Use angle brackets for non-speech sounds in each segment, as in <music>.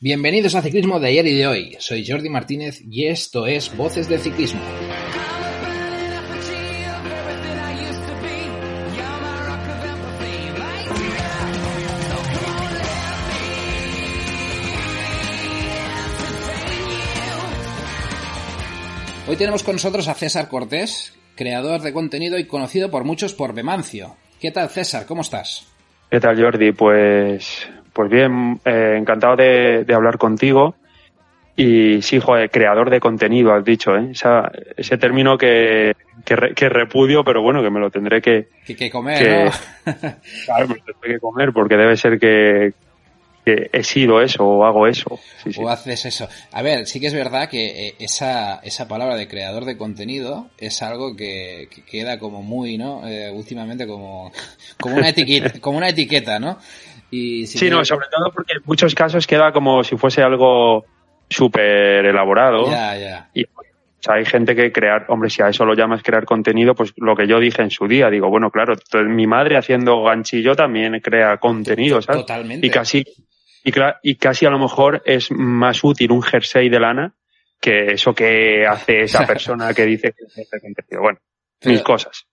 Bienvenidos a Ciclismo de ayer y de hoy. Soy Jordi Martínez y esto es Voces del Ciclismo. Hoy tenemos con nosotros a César Cortés, creador de contenido y conocido por muchos por Bemancio. ¿Qué tal César? ¿Cómo estás? ¿Qué tal Jordi? Pues, pues bien, eh, encantado de, hablar contigo. Y sí, joder, creador de contenido, has dicho, ¿eh? ese término que, que, repudio, pero bueno, que me lo tendré que... Que, comer, ¿no? <laughs> claro, me lo tendré que comer porque debe ser que, he sido eso o hago eso. o haces eso. A ver, sí que es verdad que eh, esa, esa palabra de creador de contenido es algo que, queda como muy, ¿no? Eh, últimamente como, como, una etiqueta, <laughs> como una etiqueta, ¿no? Y sí, no, sobre todo porque en muchos casos queda como si fuese algo súper elaborado. Ya, ya. Y o sea, hay gente que crear, hombre, si a eso lo llamas crear contenido, pues lo que yo dije en su día, digo, bueno, claro, mi madre haciendo ganchillo también crea contenido, ¿sabes? Totalmente. Y casi, y, casi a lo mejor es más útil un jersey de lana que eso que hace esa <laughs> persona que dice que Bueno, mil cosas.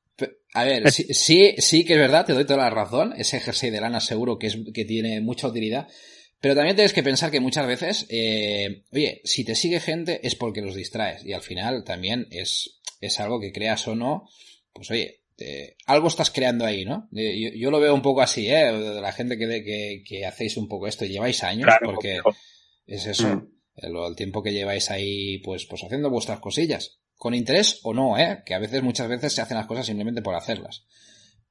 A ver, sí, sí, que es verdad, te doy toda la razón. Ese jersey de lana seguro que, es, que tiene mucha utilidad. Pero también tienes que pensar que muchas veces, eh, oye, si te sigue gente es porque los distraes. Y al final también es, es algo que creas o no, pues oye, algo estás creando ahí, ¿no? yo, lo veo un poco así, ¿eh? De la gente que, que, hacéis un poco esto, lleváis años, porque es eso, mm. el, tiempo que lleváis ahí, pues, pues haciendo vuestras cosillas. Con interés o no, ¿eh? Que a veces, muchas veces se hacen las cosas simplemente por hacerlas.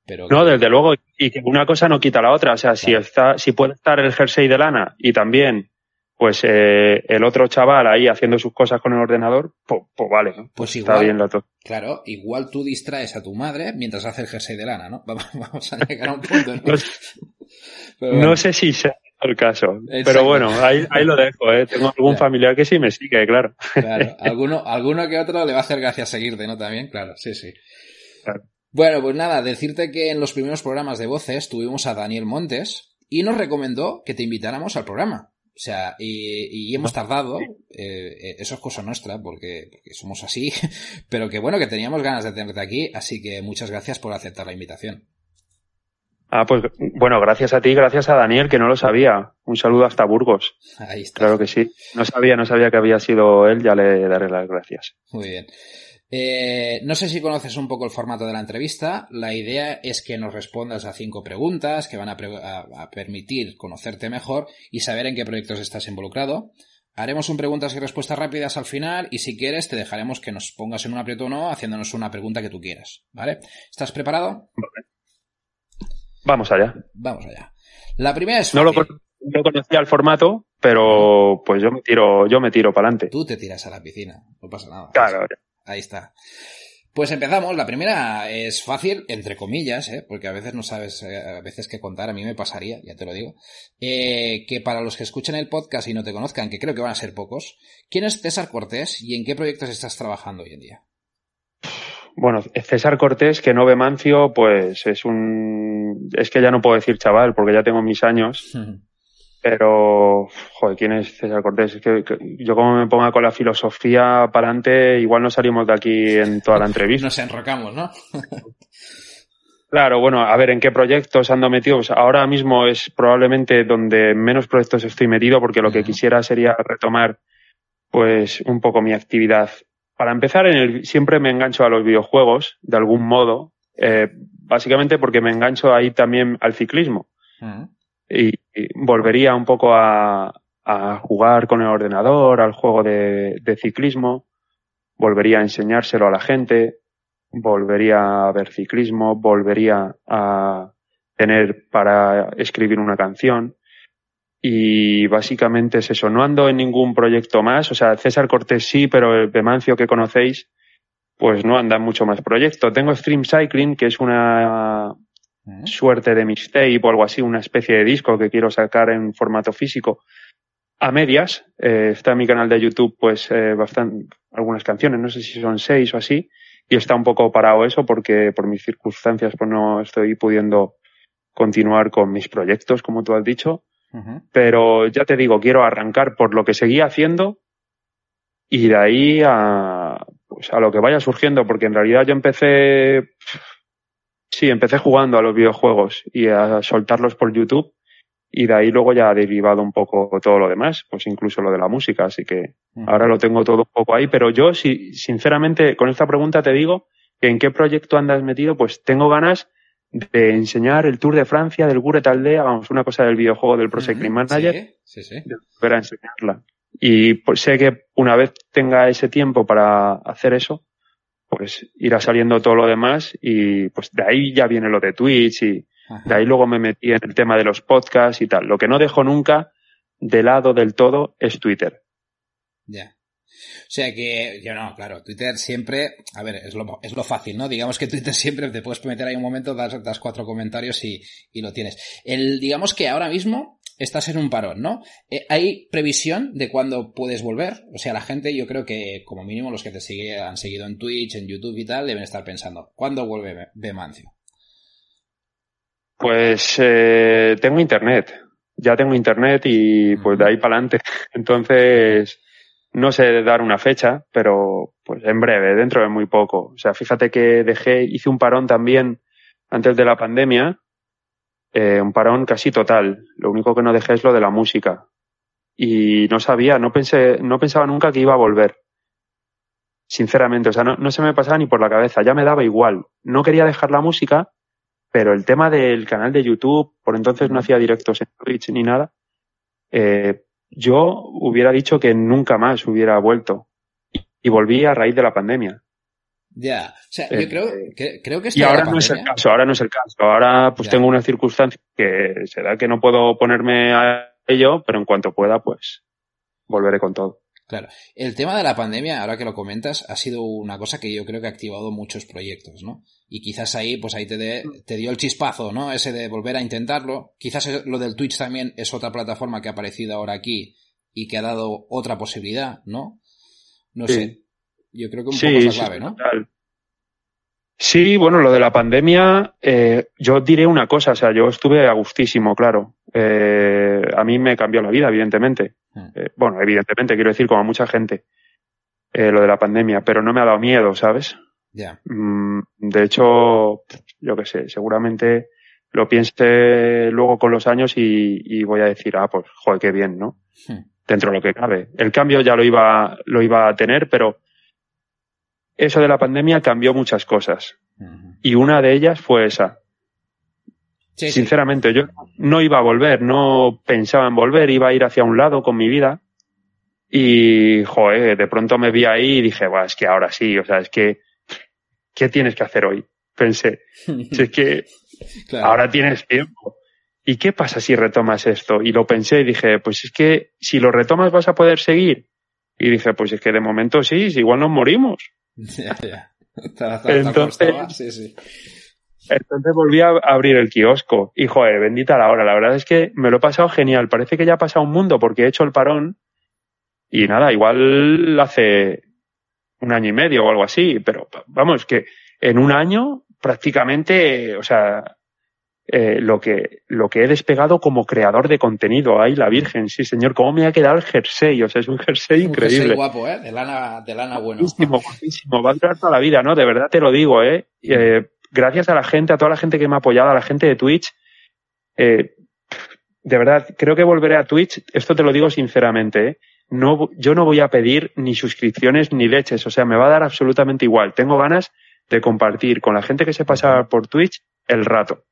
Pero no, desde luego, y que una cosa no quita la otra. O sea, si está, si puede estar el jersey de lana y también pues eh, el otro chaval ahí haciendo sus cosas con el ordenador, pues, pues vale, Pues igual, Está bien la Claro, igual tú distraes a tu madre mientras hace el jersey de lana, ¿no? <laughs> Vamos a llegar a un punto, ¿no? no, sé si sea el caso, pero bueno, ahí, ahí lo dejo, ¿eh? Tengo algún familiar que sí me sigue, claro. Claro, <laughs> alguno, alguno que otro le va a hacer gracia seguirte, ¿no? También, claro, sí, sí. Bueno, pues nada, decirte que en los primeros programas de voces tuvimos a Daniel Montes y nos recomendó que te invitáramos al programa. O sea, y, hemos tardado, eh, eh, eso es cosa nuestra, porque, somos así, <laughs> pero que bueno, que teníamos ganas de tenerte aquí, así que muchas gracias por aceptar la invitación. Ah, pues bueno, gracias a ti, gracias a Daniel, que no lo sabía. Un saludo hasta Burgos. Ahí está. Claro que sí. No sabía, no sabía que había sido él, ya le daré las gracias. Muy bien. Eh, no sé si conoces un poco el formato de la entrevista. La idea es que nos respondas a cinco preguntas que van a, permitir conocerte mejor y saber en qué proyectos estás involucrado. Haremos un preguntas y respuestas rápidas al final y si quieres te dejaremos que nos pongas en un aprieto o no haciéndonos una pregunta que tú quieras. ¿Vale? ¿Estás preparado? Vamos allá. Vamos allá. La primera es No lo, conocía el formato, pero pues yo me tiro, yo me tiro para adelante. Tú te tiras a la piscina, no pasa nada. Claro. Ahí está. Pues empezamos. La primera es fácil, entre comillas, ¿eh? porque a veces no sabes eh, a veces qué contar. A mí me pasaría, ya te lo digo. Eh, que para los que escuchen el podcast y no te conozcan, que creo que van a ser pocos, ¿quién es César Cortés y en qué proyectos estás trabajando hoy en día? Bueno, César Cortés, que no ve Mancio, pues es un... Es que ya no puedo decir chaval, porque ya tengo mis años. <laughs> Pero, joder, ¿quién es César Cortés? Es que, yo como me ponga con la filosofía para adelante, igual no salimos de aquí en toda la entrevista. <laughs> Nos enrocamos, ¿no? <laughs> claro, bueno, a ver, ¿en qué proyectos ando metido? Pues ahora mismo es probablemente donde menos proyectos estoy metido porque lo que quisiera sería retomar pues un poco mi actividad. Para empezar, en el, siempre me engancho a los videojuegos, de algún modo, eh, básicamente porque me engancho ahí también al ciclismo. Y, volvería un poco a, jugar con el ordenador, al juego de, ciclismo, volvería a enseñárselo a la gente, volvería a ver ciclismo, volvería a tener para escribir una canción y básicamente es eso. No ando en ningún proyecto más. O sea, César Cortés sí, pero el Bemancio que conocéis, pues no anda en mucho más proyecto. Tengo Stream Cycling, que es una suerte de mixtape o algo así, una especie de disco que quiero sacar en formato físico a medias. Eh, está en mi canal de YouTube, pues, eh, bastante, algunas canciones, no sé si son seis o así, y está un poco parado eso porque por mis circunstancias, pues no estoy pudiendo continuar con mis proyectos, como tú has dicho. Pero ya te digo, quiero arrancar por lo que seguía haciendo y de ahí a, pues a lo que vaya surgiendo, porque en realidad yo empecé, sí, empecé jugando a los videojuegos y a soltarlos por YouTube y de ahí luego ya ha derivado un poco todo lo demás, pues incluso lo de la música, así que ahora lo tengo todo un poco ahí, pero yo si, sinceramente con esta pregunta te digo que en qué proyecto andas metido, pues tengo ganas de enseñar el Tour de Francia del Guret Aldea, vamos, una cosa del videojuego del Pro Cycling Manager, sí, sí, de volver a enseñarla. Y pues sé que una vez tenga ese tiempo para hacer eso, pues irá saliendo todo lo demás y pues de ahí ya viene lo de Twitch y de ahí luego me metí en el tema de los podcasts y tal. Lo que no dejo nunca de lado del todo es Twitter. Ya. O sea que, yo no, claro, Twitter siempre, a ver, es lo, es lo fácil, ¿no? Digamos que Twitter <laughs> siempre te puedes meter ahí un momento, das, das cuatro comentarios y, y, lo tienes. El, digamos que ahora mismo estás en un parón, ¿no? Eh, ¿Hay previsión de cuándo puedes volver? O sea, la gente, yo creo que como mínimo los que te sigue, han seguido en Twitch, en YouTube y tal, deben estar pensando, ¿cuándo vuelve Bemancio? Pues eh, tengo internet, ya tengo internet y pues de ahí para adelante. <laughs> Entonces, no sé dar una fecha, pero pues en breve, dentro de muy poco. O sea, fíjate que dejé, hice un parón también antes de la pandemia, eh, un parón casi total. Lo único que no dejé es lo de la música. Y no sabía, no pensé, no pensaba nunca que iba a volver. Sinceramente, o sea, no, no se me pasaba ni por la cabeza, ya me daba igual. No quería dejar la música, pero el tema del canal de YouTube, por entonces no hacía directos en Twitch ni nada, eh, yo hubiera dicho que nunca más hubiera vuelto. Y volví a raíz de la pandemia. Ya, o sea, yo creo eh, que, creo que Y ahora no es el caso, ahora no es el caso. Ahora pues tengo una circunstancia que se da que no puedo ponerme a ello, pero en cuanto pueda, pues volveré con todo. Claro. El tema de la pandemia, ahora que lo comentas, ha sido una cosa que yo creo que ha activado muchos proyectos, ¿no? Y quizás ahí, pues ahí te, te dio el chispazo, ¿no? Ese de volver a intentarlo. Quizás lo del Twitch también es otra plataforma que ha aparecido ahora aquí y que ha dado otra posibilidad, ¿no? No sé. Yo creo que un poco es la clave, ¿no? Sí, bueno, lo de la pandemia, eh, yo diré una cosa, o sea, yo estuve a gustísimo, claro. Eh, a mí me cambió la vida, evidentemente. Hmm. Eh, bueno, evidentemente, quiero decir, como a mucha gente, eh, lo de la pandemia, pero no me ha dado miedo, ¿sabes? Ya. Mm, de hecho, yo qué sé, seguramente lo piense luego con los años y, y, voy a decir, ah, pues, joder, qué bien, ¿no? Hmm. Dentro de lo que cabe. El cambio ya lo iba, lo iba a tener, pero eso de la pandemia cambió muchas cosas. Y una de ellas fue esa. Sí, Sinceramente, sí. yo no iba a volver, no pensaba en volver, iba a ir hacia un lado con mi vida. Y, joder, de pronto me vi ahí y dije, bueno, es que ahora sí, o sea, es que, ¿qué tienes que hacer hoy? Pensé, si es que <laughs> claro. ahora tienes tiempo. ¿Y qué pasa si retomas esto? Y lo pensé y dije, pues es que si lo retomas vas a poder seguir. Y dije, pues es que de momento sí, igual nos morimos. <laughs> Ya, ya. Entonces, sí, sí. Entonces volví a abrir el kiosco y joder, bendita la hora. La verdad es que me lo he pasado genial. Parece que ya ha pasado un mundo porque he hecho el parón y nada, igual hace un año y medio o algo así, pero vamos, que en un año prácticamente, o sea, eh, lo que lo que he despegado como creador de contenido. Ay, la Virgen, sí, señor, cómo me ha quedado el jersey, o sea, es un jersey un increíble. Jersey guapo, ¿eh? De lana, de lana bueno. Guapísimo, guapísimo, va a durar toda la vida, ¿no? De verdad te lo digo, ¿eh? eh gracias a la gente, a toda la gente que me ha apoyado, a la gente de Twitch, eh, de verdad, creo que volveré a Twitch, esto te lo digo sinceramente, ¿eh? No, yo no voy a pedir ni suscripciones ni leches, o sea, me va a dar absolutamente igual. Tengo ganas de compartir con la gente que se pasa por Twitch el rato.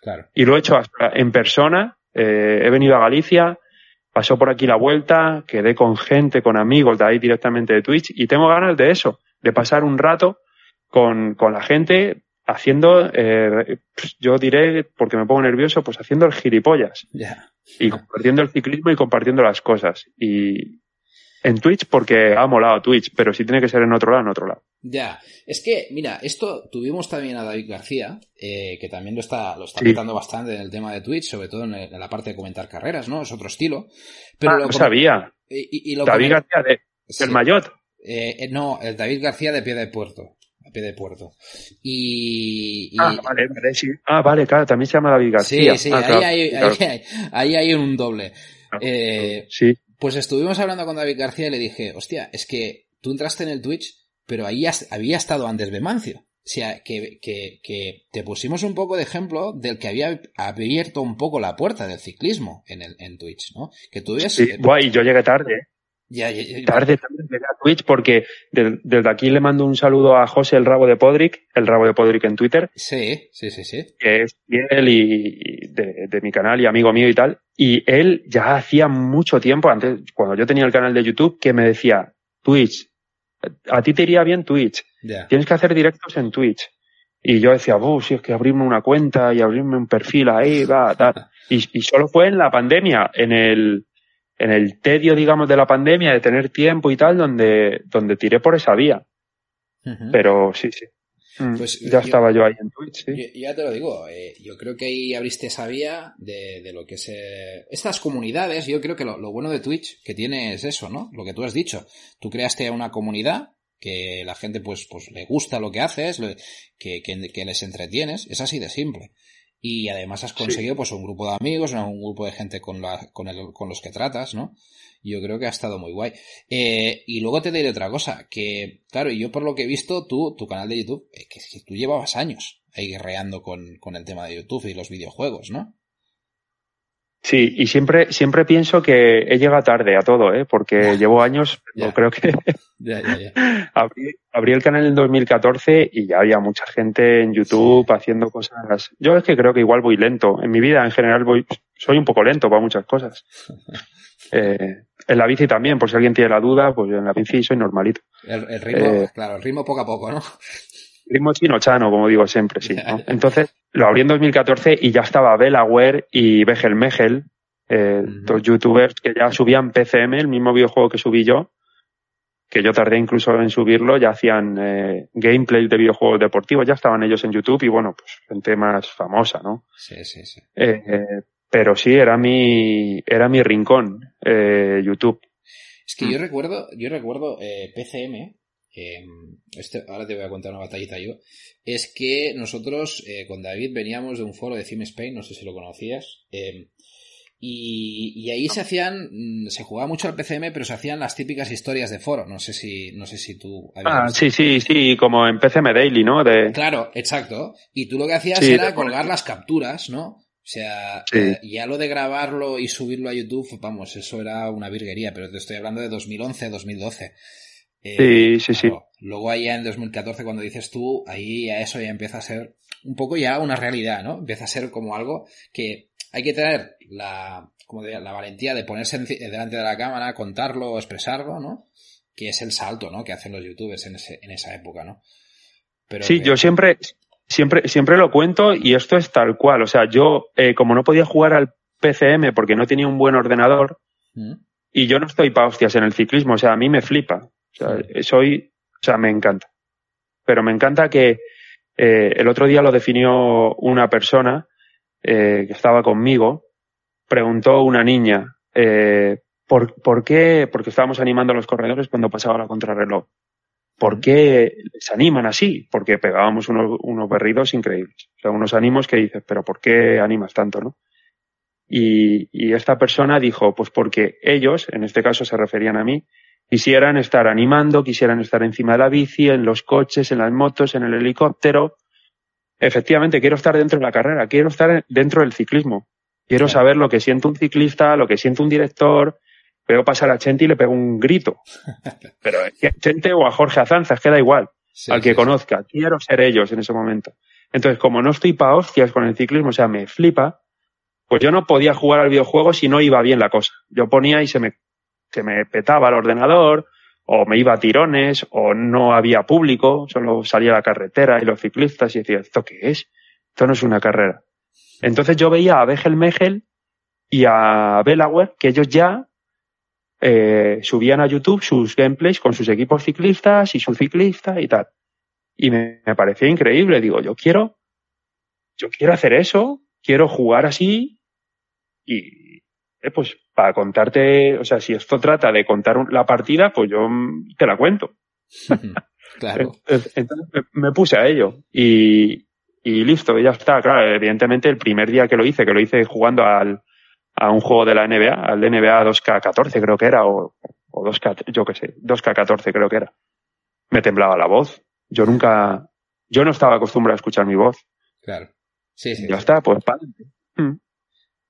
Claro. Y lo he hecho hasta en persona. Eh, he venido a Galicia, pasó por aquí la vuelta, quedé con gente, con amigos de ahí directamente de Twitch y tengo ganas de eso, de pasar un rato con, con la gente haciendo, eh, pues yo diré, porque me pongo nervioso, pues haciendo el gilipollas. Y compartiendo el ciclismo y compartiendo las cosas. Y en Twitch porque ha molado Twitch, pero si tiene que ser en otro lado, en otro lado. Ya, es que, mira, esto tuvimos también a David García, eh, que también lo está, lo está bastante en el tema de Twitch, sobre todo en, la parte de comentar carreras, ¿no? Es otro estilo. Pero ah, lo sabía. Y, David García de, del Mayot. Eh, no, el David García de Pie de Puerto pie de puerto. Y, Ah, vale, vale, sí. Ah, vale, claro, también se llama David García. Sí, sí, ah, ahí, hay, ahí, hay, un doble. Eh, sí. Pues estuvimos hablando con David García y le dije, hostia, es que tú entraste en el Twitch, pero ahí había estado antes Bemancio. O sea, que, que, que, te pusimos un poco de ejemplo del que había abierto un poco la puerta del ciclismo en, el, en Twitch, ¿no? Que tú Sí, guay, yo llegué tarde. Ya, Tarde también a Twitch porque desde aquí le mando un saludo a José el Rabo de Podrick, el Rabo de Podrick en Twitter. Sí, sí, sí, sí. Que es fiel y de, de, mi canal y amigo mío y tal. Y él ya hacía mucho tiempo, antes, cuando yo tenía el canal de YouTube, que me decía, Twitch, a ti te iría bien Twitch. Tienes que hacer directos en Twitch. Y yo decía, oh, si es que abrirme una cuenta y abrirme un perfil ahí, va, tal. <laughs> y, y solo fue en la pandemia, en el, en el tedio, digamos, de la pandemia, de tener tiempo y tal, donde, donde tiré por esa vía. Pero sí, sí. Mm, pues ya estaba yo ahí en Twitch, sí. ya te lo digo, eh, yo creo que ahí abriste esa vía de, de lo que es... Eh, estas comunidades, yo creo que lo, lo, bueno de Twitch que tiene es eso, ¿no? Lo que tú has dicho. Tú creaste una comunidad que la gente pues, pues le gusta lo que haces, que, que, que les entretienes, es así de simple y además has conseguido pues un grupo de amigos, un grupo de gente con, la, con, el, con los que tratas, ¿no? Yo creo que ha estado muy guay. Eh, y luego te diré otra cosa, que claro, yo por lo que he visto, tú, tu canal de YouTube, eh, que, que tú llevabas años ahí guerreando con, con el tema de YouTube y los videojuegos, ¿no? Sí, y siempre, siempre pienso que he llegado tarde a todo, ¿eh? porque llevo años, creo que <laughs> abrí, el canal en 2014 y ya había mucha gente en YouTube haciendo cosas. Yo es que creo que igual voy lento. En mi vida en general voy, soy un poco lento para muchas cosas. <laughs> Eh, en la bici también, por si alguien tiene la duda, pues en la bici soy normalito. El, ritmo, eh, claro, el ritmo poco a poco, ¿no? ritmo chino-chano, como digo siempre, sí. <laughs> Entonces, lo abrí en 2014 y ya estaba Belaware y Begel Megel, eh, dos youtubers que ya subían PCM, el mismo videojuego que subí yo, que yo tardé incluso en subirlo, ya hacían eh, gameplay de videojuegos deportivos, ya estaban ellos en YouTube y bueno, pues gente más famosa, ¿no? Sí, sí, sí. Eh, eh pero sí, era mi, era mi rincón, YouTube. Es que yo mm. recuerdo, yo recuerdo PCM, Em, este, ahora te voy a contar una batallita yo. Es que nosotros eh, con David veníamos de un foro de Theme Spain, no sé si lo conocías. Em, y, ahí se hacían, mm, se jugaba mucho al PCM, pero se hacían las típicas historias de foro. No sé si, no sé si tú. Ah, sí, sí, sí, como en PCM Daily, ¿no? De... Claro, exacto. Y tú lo que hacías era colgar las capturas, ¿no? O sea, eh, ya lo de grabarlo y subirlo a YouTube, vamos, eso era una virguería, pero te estoy hablando de 2011, 2012. Eh, sí, sí, sí. Luego allá en 2014, cuando dices tú, ahí a eso ya empieza a ser un poco ya una realidad, ¿no? Empieza a ser como algo que hay que tener la, como diría, la valentía de ponerse delante de la cámara, contarlo, expresarlo, ¿no? Que es el salto, ¿no? Que hacen los youtubers en, ese, en esa época, ¿no? Pero sí, yo siempre, siempre, siempre lo cuento y esto es tal cual. O sea, yo, eh, como no podía jugar al PCM porque no tenía un buen ordenador, ¿Mm? y yo no estoy pa' hostias en el ciclismo, o sea, a mí me flipa. Sea, soy, o sea, me encanta. Pero me encanta que eh, el otro día lo definió una persona eh, que estaba conmigo. Preguntó una niña, eh, ¿por, ¿por qué? Porque estábamos animando a los corredores cuando pasaba la contrarreloj. ¿Por qué se animan así? Porque pegábamos unos, unos berridos increíbles. O sea, unos ánimos que dices, pero ¿por qué animas tanto, no? Y, y esta persona dijo, pues porque ellos, en este caso se referían a mí, Quisieran estar animando, quisieran estar encima de la bici, en los coches, en las motos, en el helicóptero. Efectivamente, quiero estar dentro de la carrera, quiero estar dentro del ciclismo. Quiero saber lo que siente un ciclista, lo que siente un director. Veo pasar a Chente y le pego un grito. <laughs> Pero a Chente o a Jorge Azanza, que da igual. al que conozca. Quiero ser ellos en ese momento. Entonces, como no estoy pa' hostias con el ciclismo, o sea, me flipa, pues yo no podía jugar al videojuego si no iba bien la cosa. Yo ponía y se me se me petaba el ordenador o me iba a tirones, o no había público, solo salía la carretera y los ciclistas y decía, ¿esto qué es? Esto no es una carrera. Entonces yo veía a Begel Megel y a Belaware que ellos ya eh, subían a YouTube sus gameplays con sus equipos ciclistas y su ciclista y tal. Y me, me parecía increíble. Digo, yo quiero, yo quiero hacer eso, quiero jugar así y, eh, pues para contarte, o sea, si esto trata de contar la partida, pues yo te la cuento. claro. <laughs> Entonces me puse a ello y, y listo, ya está. Claro, evidentemente el primer día que lo hice, que lo hice jugando al, a un juego de la NBA, al NBA 2K14 creo que era, o, o 2K, yo qué sé, 2K14 creo que era. Me temblaba la voz. Yo nunca, yo no estaba acostumbrado a escuchar mi voz. Claro. Sí, sí. Ya está, pues para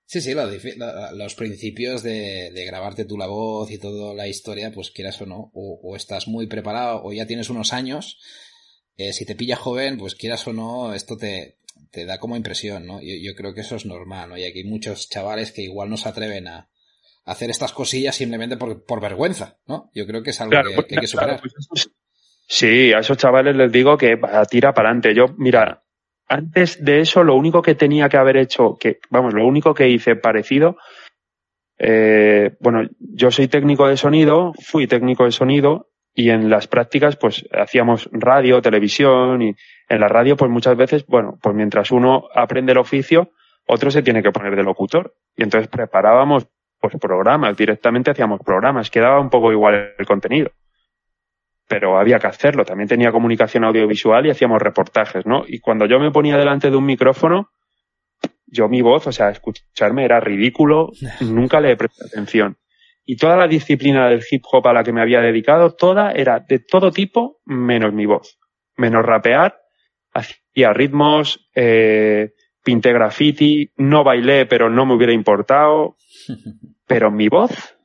Sí, sí, los principios de, grabarte tú la voz y toda la historia, pues quieras o no, o, estás muy preparado o ya tienes unos años, eh, si te pilla joven, pues quieras o no, esto te, te da como impresión, ¿no? Yo, yo, creo que eso es normal, ¿no? Y aquí hay muchos chavales que igual no se atreven a, hacer estas cosillas simplemente por, por, vergüenza, ¿no? Yo creo que es algo que, hay que superar. Pues sí, a esos chavales les digo que tira para adelante. Yo, mira, antes de eso, lo único que tenía que haber hecho, que, vamos, lo único que hice parecido, eh, bueno, yo soy técnico de sonido, fui técnico de sonido y en las prácticas pues hacíamos radio, televisión y en la radio pues muchas veces, bueno, pues mientras uno aprende el oficio, otro se tiene que poner de locutor. Y entonces preparábamos pues programas, directamente hacíamos programas, quedaba un poco igual el contenido pero había que hacerlo. También tenía comunicación audiovisual y hacíamos reportajes, ¿no? Y cuando yo me ponía delante de un micrófono, yo mi voz, o sea, escucharme era ridículo, <laughs> nunca le presté atención. Y toda la disciplina del hip hop a la que me había dedicado, toda era de todo tipo, menos mi voz. Menos rapear, hacía ritmos, eh, pinté graffiti, no bailé, pero no me hubiera importado. <laughs> Pero mi voz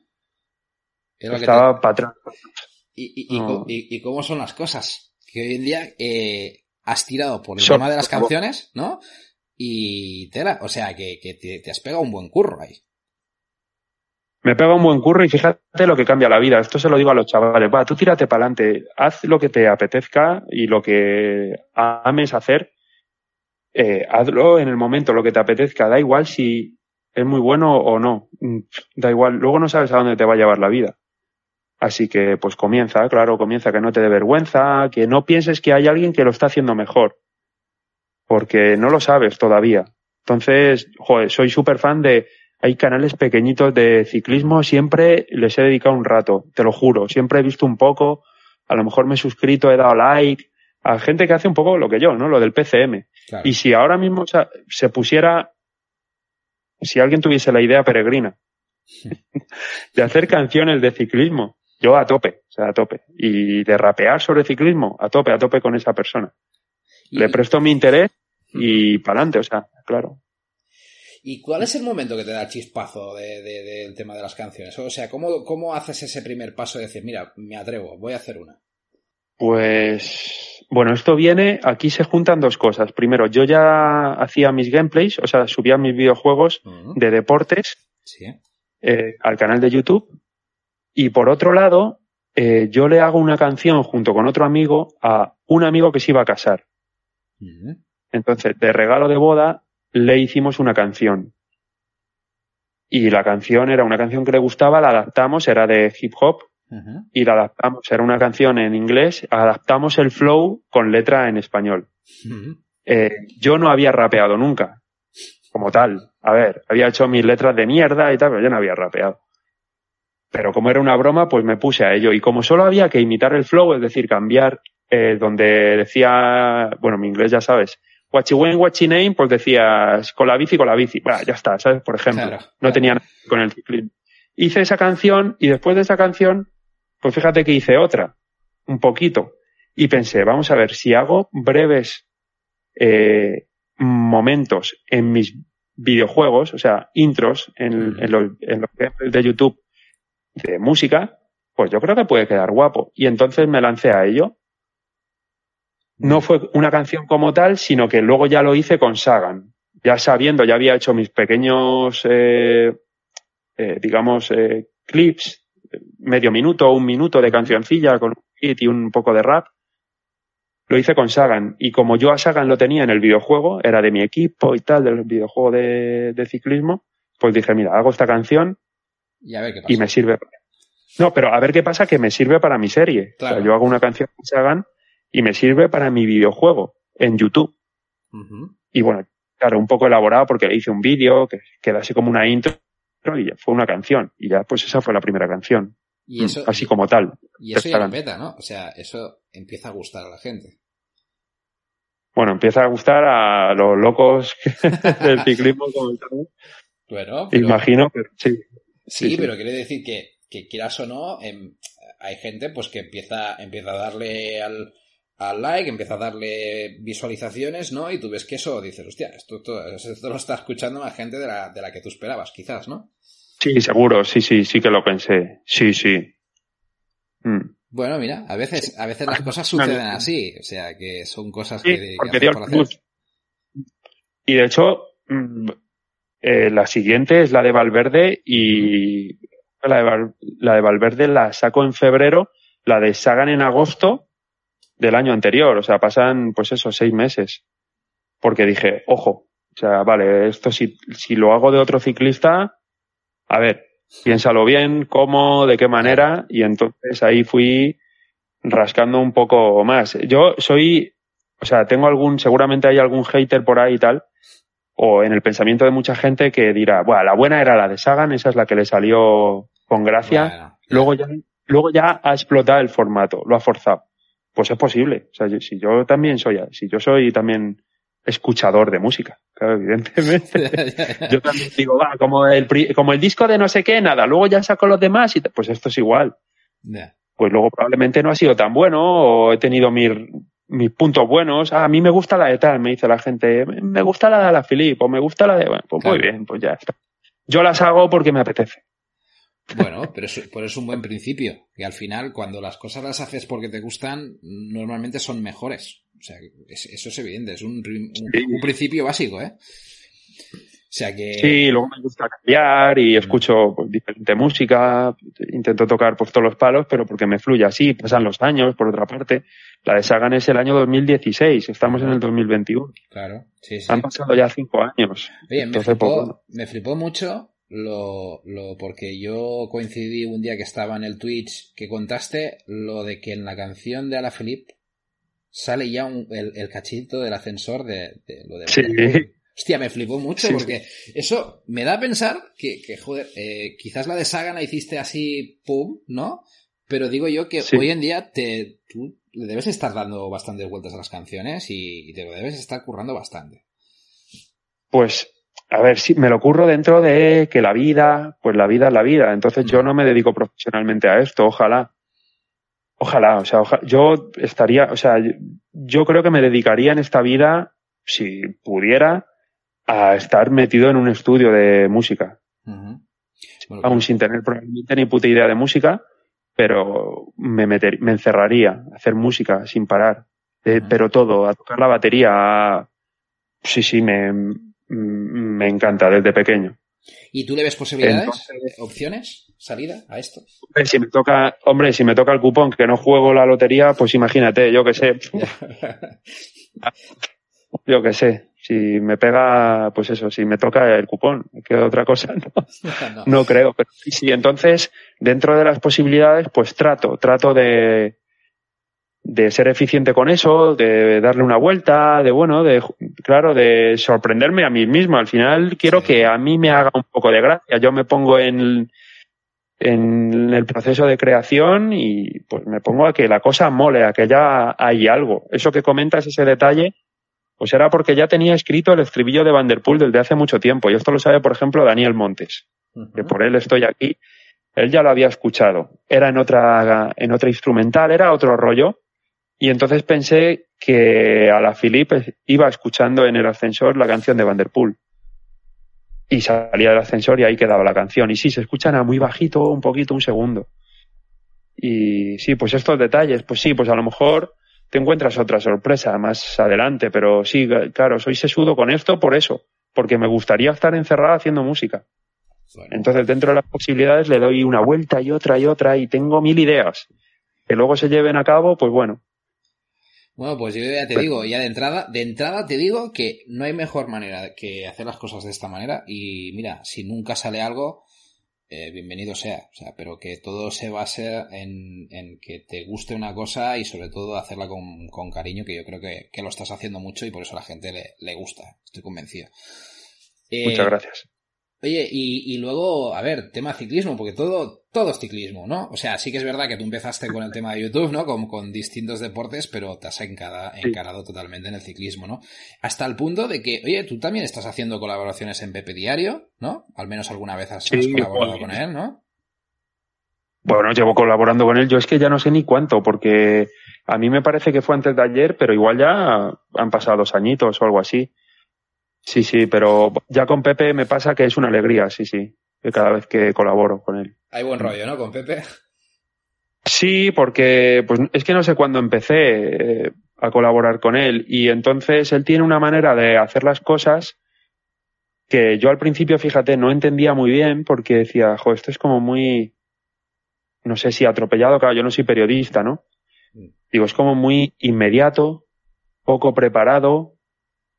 estaba para atrás. Y, cómo son las cosas. Que hoy en día eh, has tirado por el tema de las canciones, ¿no? Y tela, o sea, que, te, has pegado un buen curro ahí. Me pega un buen curro y fíjate lo que cambia la vida. Esto se lo digo a los chavales. Va, tú tírate para adelante. Haz lo que te apetezca y lo que ames hacer. Eh, hazlo en el momento, lo que te apetezca. Da igual si es muy bueno o no. Mm, da igual. Luego no sabes a dónde te va a llevar la vida. Así que pues comienza, claro, comienza que no te dé vergüenza, que no pienses que hay alguien que lo está haciendo mejor, porque no lo sabes todavía. Entonces, joder, soy súper fan de, hay canales pequeñitos de ciclismo, siempre les he dedicado un rato, te lo juro, siempre he visto un poco, a lo mejor me he suscrito, he dado like, a gente que hace un poco lo que yo, ¿no? Lo del PCM. Y si ahora mismo se pusiera, si alguien tuviese la idea peregrina <laughs> de hacer canciones de ciclismo, yo a tope, o sea, a tope. Y de rapear sobre ciclismo, a tope, a tope con esa persona. Le presto mi interés y para adelante, o sea, claro. ¿Y cuál es el momento que te da el chispazo del tema de las canciones? O sea, ¿cómo, ¿cómo haces ese primer paso de decir, mira, me atrevo, voy a hacer una? Pues, bueno, esto viene, aquí se juntan dos cosas. Primero, yo ya hacía mis gameplays, o sea, subía mis videojuegos de deportes eh, al canal de YouTube y por otro lado, eh, yo le hago una canción junto con otro amigo a un amigo que se iba a casar. Entonces, de regalo de boda, le hicimos una canción. Y la canción era una canción que le gustaba, la adaptamos, era de hip hop, y la adaptamos, era una canción en inglés, adaptamos el flow con letra en español. Eh, yo no había rapeado nunca, como tal. A ver, había hecho mis letras de mierda y tal, pero yo no había rapeado. Pero como era una broma, pues me puse a ello. Y como solo había que imitar el flow, es decir, cambiar eh, donde decía, bueno, mi inglés ya sabes, Watchy when, watchy name, pues decías con la bici, con la bici. Bueno, ya está, ¿sabes? Por ejemplo, no tenía nada con el ciclismo. Hice esa canción y después de esa canción, pues fíjate que hice otra, un poquito. Y pensé, vamos a ver, si hago breves eh, momentos en mis videojuegos, o sea, intros en, en los, en los de YouTube de música, pues yo creo que puede quedar guapo. Y entonces me lancé a ello. No fue una canción como tal, sino que luego ya lo hice con Sagan. Ya sabiendo, ya había hecho mis pequeños, eh, eh, digamos, eh, clips, medio minuto un minuto de cancioncilla con un hit y un poco de rap. Lo hice con Sagan. Y como yo a Sagan lo tenía en el videojuego, era de mi equipo y tal, del videojuego de, ciclismo, pues dije, mira, hago esta canción y, a ver qué pasa. y me sirve. No, pero a ver qué pasa que me sirve para mi serie. O sea, yo hago una canción con Sagan y me sirve para mi videojuego en YouTube. Y bueno, claro, un poco elaborado porque le hice un vídeo que queda así como una intro y ya fue una canción. Y ya pues esa fue la primera canción. Y eso, así como tal. Y eso ya lo meta, ¿no? O sea, eso empieza a gustar a la gente. Bueno, empieza a gustar a los locos <laughs> del ciclismo como Bueno, imagino, pero sí. Sí, pero quiere decir que, que quieras o no, em, hay gente pues que empieza, empieza a darle al, al like, empieza a darle visualizaciones, ¿no? Y tú ves que eso, dices, hostia, esto, esto, lo está escuchando más gente de la, de la que tú esperabas, quizás, ¿no? Sí, seguro, sí, sí, sí que lo pensé. Sí, sí. Mm. Bueno, mira, a veces, a veces las cosas suceden así, o sea, que son cosas que, Y de hecho, mm, eh, la siguiente es la de Valverde y la de, la de Valverde la saco en febrero, la de Sagan en agosto del año anterior, o sea, pasan, pues eso, seis meses. Porque dije, ojo, o sea, vale, esto si, si lo hago de otro ciclista, a ver, piénsalo bien, cómo, de qué manera, y entonces ahí fui rascando un poco más. Yo soy, o sea, tengo algún, seguramente hay algún hater por ahí y tal, o en el pensamiento de mucha gente que dirá, bueno, la buena era la de Sagan, esa es la que le salió con gracia, luego ya, luego ya ha explotado el formato, lo ha forzado. Pues es posible. O sea, si yo también soy, si yo soy también escuchador de música, claro, evidentemente. <laughs> yo también digo, va, como el, como el disco de no sé qué, nada, luego ya saco los demás y pues esto es igual. Pues luego probablemente no ha sido tan bueno o he tenido mis, mis puntos buenos. Ah, a mí me gusta la de tal, me dice la gente, me gusta la de la Philip o me gusta la de, bueno, pues muy bien, pues ya está. Yo las hago porque me apetece. Bueno, pero es, es un buen principio. Que al final, cuando las cosas las haces porque te gustan, normalmente son mejores. O sea, eso es evidente. Es un, un, principio básico, ¿eh? O sea que... Sí, luego me gusta cambiar y escucho pues, diferente música, intento tocar pues, todos los palos, pero porque me fluye así, pasan los años, por otra parte. La de Sagan es el año 2016, estamos en el 2021. Claro, sí, sí. Han pasado ya cinco años. Oye, me, flipó, pues, me flipó mucho lo, lo, porque yo coincidí un día que estaba en el Twitch que contaste lo de que en la canción de Ala Philippe sale ya el, cachito del ascensor de, lo de... Sí. Hostia, me flipó mucho porque eso me da a pensar que, que joder, eh, quizás la de Saga la hiciste así, pum, ¿no? Pero digo yo que hoy en día te, tú le debes estar dando bastantes vueltas a las canciones y, y te lo debes estar currando bastante. Pues a ver, si me lo ocurro dentro de que la vida, pues la vida es la vida. Entonces yo no me dedico profesionalmente a esto, ojalá. Ojalá, o sea, yo estaría, o sea, yo creo que me dedicaría en esta vida, si pudiera, a estar metido en un estudio de música. Aún sin tener probablemente ni puta idea de música, pero me, meter, me encerraría a hacer música sin parar. Pero todo, a tocar la batería, sí, sí, me, Mm, me encanta desde pequeño. ¿Y tú le ves posibilidades, opciones, salida a esto? Si me toca, hombre, si me toca el cupón que no juego la lotería, pues imagínate, yo que sé. <laughs> yo que sé. Si me pega, pues eso, si me toca el cupón, que otra cosa no, <laughs> no creo. Pero sí, entonces, dentro de las posibilidades, pues trato, trato de, de ser eficiente con eso, de darle una vuelta, de bueno, de claro, de sorprenderme a mí mismo. Al final quiero que a mí me haga un poco de gracia. Yo me pongo en, en el proceso de creación y pues me pongo a que la cosa mole, a que ya hay algo. Eso que comentas, ese detalle, pues era porque ya tenía escrito el estribillo de Vanderpool desde hace mucho tiempo. Y esto lo sabe, por ejemplo, Daniel Montes, que por él estoy aquí. Él ya lo había escuchado. Era en otra, en otra instrumental, era otro rollo y entonces pensé que a la Philippe iba escuchando en el ascensor la canción de Vanderpool. Y salía del ascensor y ahí quedaba la canción. Y sí, se escuchan a muy bajito, un poquito, un segundo. Y sí, pues estos detalles, pues sí, pues a lo mejor te encuentras otra sorpresa más adelante, pero sí, claro, soy sesudo con esto por eso, porque me gustaría estar encerrado haciendo música. Entonces, dentro de las posibilidades, le doy una vuelta y otra y otra y tengo mil ideas. Que luego se lleven a cabo, pues bueno. Bueno, pues yo ya te digo, ya de entrada, de entrada te digo que no hay mejor manera que hacer las cosas de esta manera. Y mira, si nunca sale algo, eh, bienvenido sea. O sea, pero que todo se base en, en, que te guste una cosa y sobre todo hacerla con, con cariño, que yo creo que, que, lo estás haciendo mucho y por eso a la gente le, le gusta. Estoy convencido. Eh, Muchas gracias. Oye, y, y, luego, a ver, tema ciclismo, porque todo, todo es ciclismo, ¿no? O sea, sí que es verdad que tú empezaste con el tema de YouTube, ¿no? Con, con distintos deportes, pero te has encarado, totalmente en el ciclismo, ¿no? Hasta el punto de que, oye, tú también estás haciendo colaboraciones en Pepe Diario, ¿no? Al menos alguna vez has, sí, has colaborado bueno. con él, ¿no? Bueno, llevo colaborando con él, yo es que ya no sé ni cuánto, porque a mí me parece que fue antes de ayer, pero igual ya han pasado dos añitos o algo así. Sí, sí, pero ya con Pepe me pasa que es una alegría, sí, sí, cada vez que colaboro con él. Hay buen rollo, ¿no? Con Pepe. Sí, porque pues es que no sé cuándo empecé eh, a colaborar con él y entonces él tiene una manera de hacer las cosas que yo al principio, fíjate, no entendía muy bien porque decía, jo, esto es como muy, no sé si atropellado, claro, yo no soy periodista, ¿no? Digo, es como muy inmediato, poco preparado,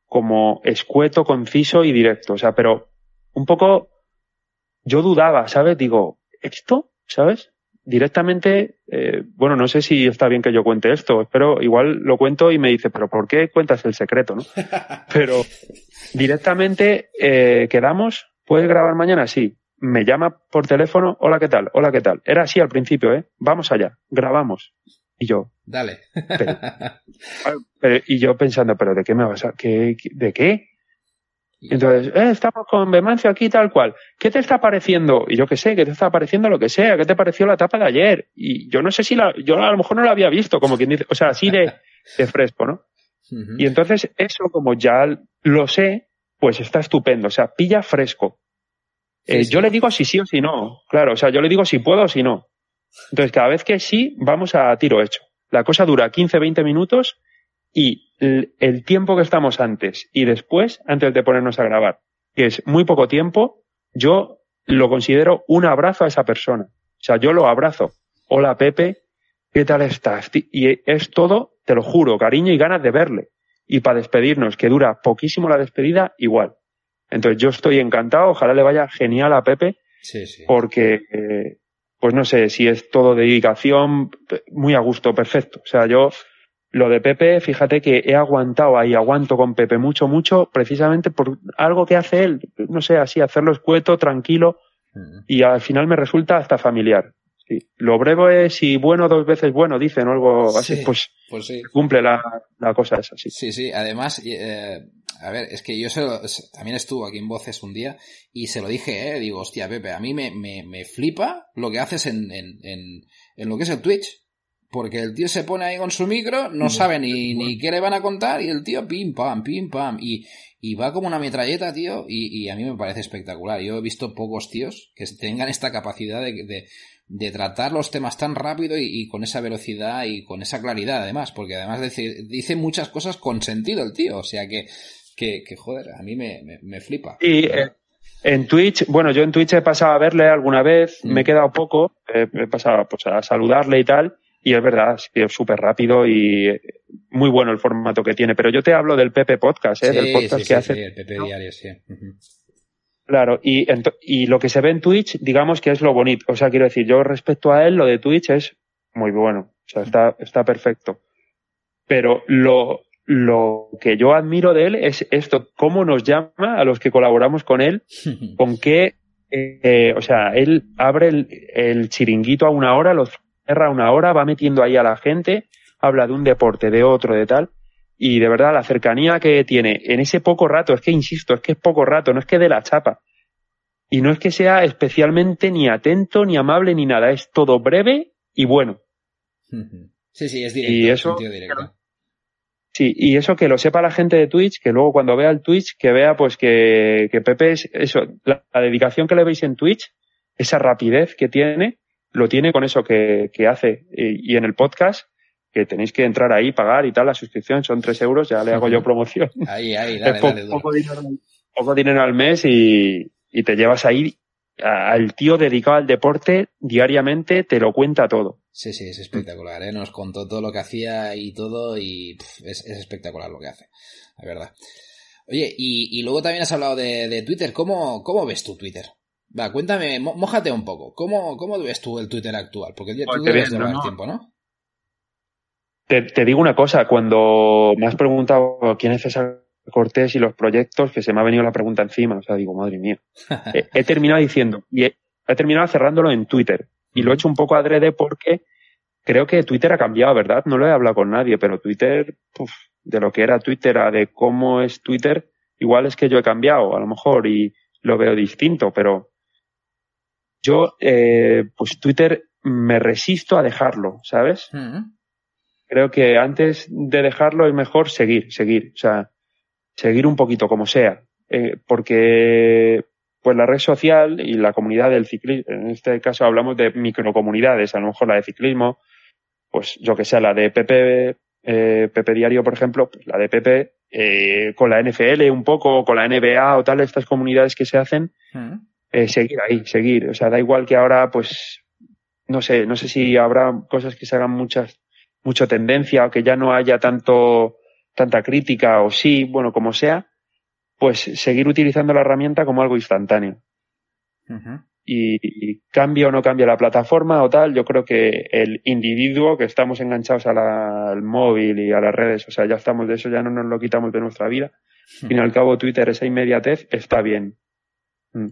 como escueto, conciso y directo. O sea, pero un poco yo dudaba, ¿sabes? Digo, ¿esto? ¿Sabes? Directamente, eh, bueno, no sé si está bien que yo cuente esto, espero, igual lo cuento y me dice, pero ¿por qué cuentas el secreto, no? <laughs> Pero directamente eh, quedamos, ¿puedes grabar mañana? Sí. Me llama por teléfono, hola, ¿qué tal? Hola, ¿qué tal? Era así al principio, ¿eh? Vamos allá, grabamos. Y yo. Dale. Pero, <laughs> pero, y yo pensando, ¿pero de qué me vas a.? ¿qué, ¿De qué? Entonces, eh, estamos con Bemancio aquí tal cual. ¿Qué te está pareciendo? Y yo qué sé, ¿qué te está pareciendo lo que sea? ¿Qué te pareció la etapa de ayer? Y yo no sé si la, yo a lo mejor no la había visto, como quien dice, o sea, así de, de fresco, ¿no? Uh -huh. Y entonces eso, como ya lo sé, pues está estupendo, o sea, pilla fresco. Sí, eh, sí. Yo le digo si sí o si no, claro, o sea, yo le digo si puedo o si no. Entonces, cada vez que sí, vamos a tiro hecho. La cosa dura 15, 20 minutos y el tiempo que estamos antes y después, antes de ponernos a grabar, que es muy poco tiempo, yo lo considero un abrazo a esa persona. O sea, yo lo abrazo. Hola Pepe, ¿qué tal estás? Y es todo, te lo juro, cariño y ganas de verle. Y para despedirnos, que dura poquísimo la despedida, igual. Entonces yo estoy encantado, ojalá le vaya genial a Pepe, sí, sí. porque eh, pues no sé, si es todo dedicación, muy a gusto, perfecto. O sea, yo, lo de Pepe, fíjate que he aguantado ahí, aguanto con Pepe mucho, mucho, precisamente por algo que hace él, no sé, así, hacerlo escueto, tranquilo, uh -huh. y al final me resulta hasta familiar. Sí. Lo breve es si bueno dos veces bueno, dicen o algo así, sí, pues, pues sí. cumple la, la, cosa esa, sí. Sí, sí, además, eh, a ver, es que yo se lo, también estuvo aquí en Voces un día y se lo dije, eh, digo, hostia, Pepe, a mí me, me, me flipa lo que haces en, en, en, en, lo que es el Twitch. Porque el tío se pone ahí con su micro, no sabe ni, ni qué le van a contar y el tío pim pam, pim pam. Y, y va como una metralleta, tío, y, y, a mí me parece espectacular. Yo he visto pocos tíos que tengan esta capacidad de, de, de tratar los temas tan rápido y, y, con esa velocidad y con esa claridad, además, porque además dice, dice muchas cosas con sentido el tío, o sea que, que, que joder, a mí me, me, me flipa. Y eh, en Twitch, bueno, yo en Twitch he pasado a verle alguna vez, mm. me he quedado poco, eh, he pasado pues, a saludarle y tal, y es verdad, es súper rápido y muy bueno el formato que tiene. Pero yo te hablo del Pepe Podcast, ¿eh? Sí, del podcast sí, que sí, hace. Sí, el Pepe Diario, sí. Uh -huh. Claro, y, y lo que se ve en Twitch, digamos que es lo bonito. O sea, quiero decir, yo respecto a él, lo de Twitch es muy bueno. O sea, está, está perfecto. Pero lo, lo que yo admiro de él es esto, cómo nos llama a los que colaboramos con él, <laughs> con qué, eh, o sea, él abre el, el, chiringuito a una hora, lo cierra a una hora, va metiendo ahí a la gente, habla de un deporte, de otro, de tal, y de verdad la cercanía que tiene en ese poco rato, es que insisto, es que es poco rato, no es que de la chapa. Y no es que sea especialmente ni atento, ni amable, ni nada, es todo breve y bueno. <laughs> Sí, sí, es directo, y eso, directo. Sí, y eso que lo sepa la gente de Twitch, que luego cuando vea el Twitch, que vea pues que, que Pepe es eso, la, la, dedicación que le veis en Twitch, esa rapidez que tiene, lo tiene con eso que, que hace. Y, y, en el podcast, que tenéis que entrar ahí, pagar y tal, la suscripción son tres euros, ya le hago yo promoción. Ahí, ahí, dale, es poco, dale, poco, dinero, poco dinero al mes y, y te llevas ahí al tío dedicado al deporte diariamente te lo cuenta todo. Sí, sí, es espectacular, ¿eh? Nos contó todo lo que hacía y todo y es, espectacular lo que hace, la verdad. Oye, y, luego también has hablado de, Twitter. ¿Cómo, ¿Cómo ves tu Twitter? Va, cuéntame, mójate un poco. ¿Cómo, ¿Cómo ves tú el Twitter actual? Porque tú pues debes llevar tiempo, ¿no? Te, te, digo una cosa, cuando me has preguntado quién es César Cortés y los proyectos, que se me ha venido la pregunta encima, o sea, digo, madre mía. <laughs> he, terminado diciendo, y he, terminado cerrándolo en Twitter, y lo he hecho un poco adrede porque creo que Twitter ha cambiado, ¿verdad? No lo he hablado con nadie, pero Twitter, de lo que era Twitter a de cómo es Twitter, igual es que yo he cambiado, a lo mejor, y lo veo distinto, pero yo, eh, pues Twitter me resisto a dejarlo, ¿sabes? Creo que antes de dejarlo es mejor seguir, seguir, o sea, seguir un poquito como sea, eh, porque pues la red social y la comunidad del ciclismo, en este caso hablamos de microcomunidades, a lo mejor la de ciclismo, pues yo que sé, la de PP, eh, PP Diario, por ejemplo, pues la de PP, eh, con la NFL un poco, con la NBA o tal, estas comunidades que se hacen, eh, seguir ahí, seguir. O sea, da igual que ahora, pues, no sé, no sé si habrá cosas que se hagan muchas, mucha tendencia o que ya no haya tanto, tanta crítica o sí, bueno, como sea, pues seguir utilizando la herramienta como algo instantáneo. y, cambia o no cambia la plataforma o tal, yo creo que el individuo que estamos enganchados al móvil y a las redes, o sea, ya estamos de eso, ya no nos lo quitamos de nuestra vida. Al fin y al cabo, Twitter, esa inmediatez, está bien. Mm.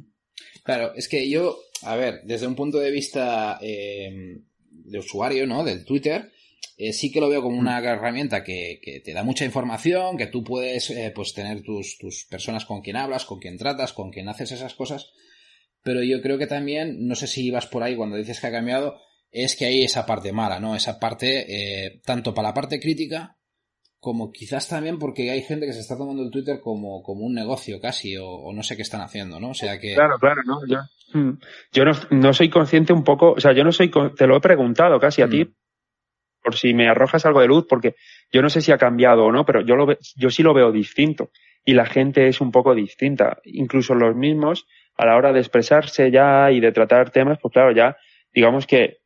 Claro, es que yo, a ver, desde un punto de vista eh, de usuario, ¿no? Del Twitter, eh, sí que lo veo como una mm. herramienta que, que, te da mucha información, que tú puedes eh, pues tener tus, tus personas con quien hablas, con quien tratas, con quien haces esas cosas, pero yo creo que también, no sé si ibas por ahí cuando dices que ha cambiado, es que hay esa parte mala, ¿no? Esa parte, eh, tanto para la parte crítica, como quizás también porque hay gente que se está tomando el Twitter como, como un negocio casi, o, no sé qué están haciendo, ¿no? O sea que... Claro, claro, ¿no? Yo, mm, yo no, no, soy consciente un poco, o sea, yo no soy, te lo he preguntado casi a ti, mm por si me arrojas algo de luz, porque yo no sé si ha cambiado o no, pero yo, lo yo sí lo veo distinto. Y la gente es un poco distinta. Incluso los mismos, a la hora de expresarse ya y de tratar temas, pues claro, ya digamos que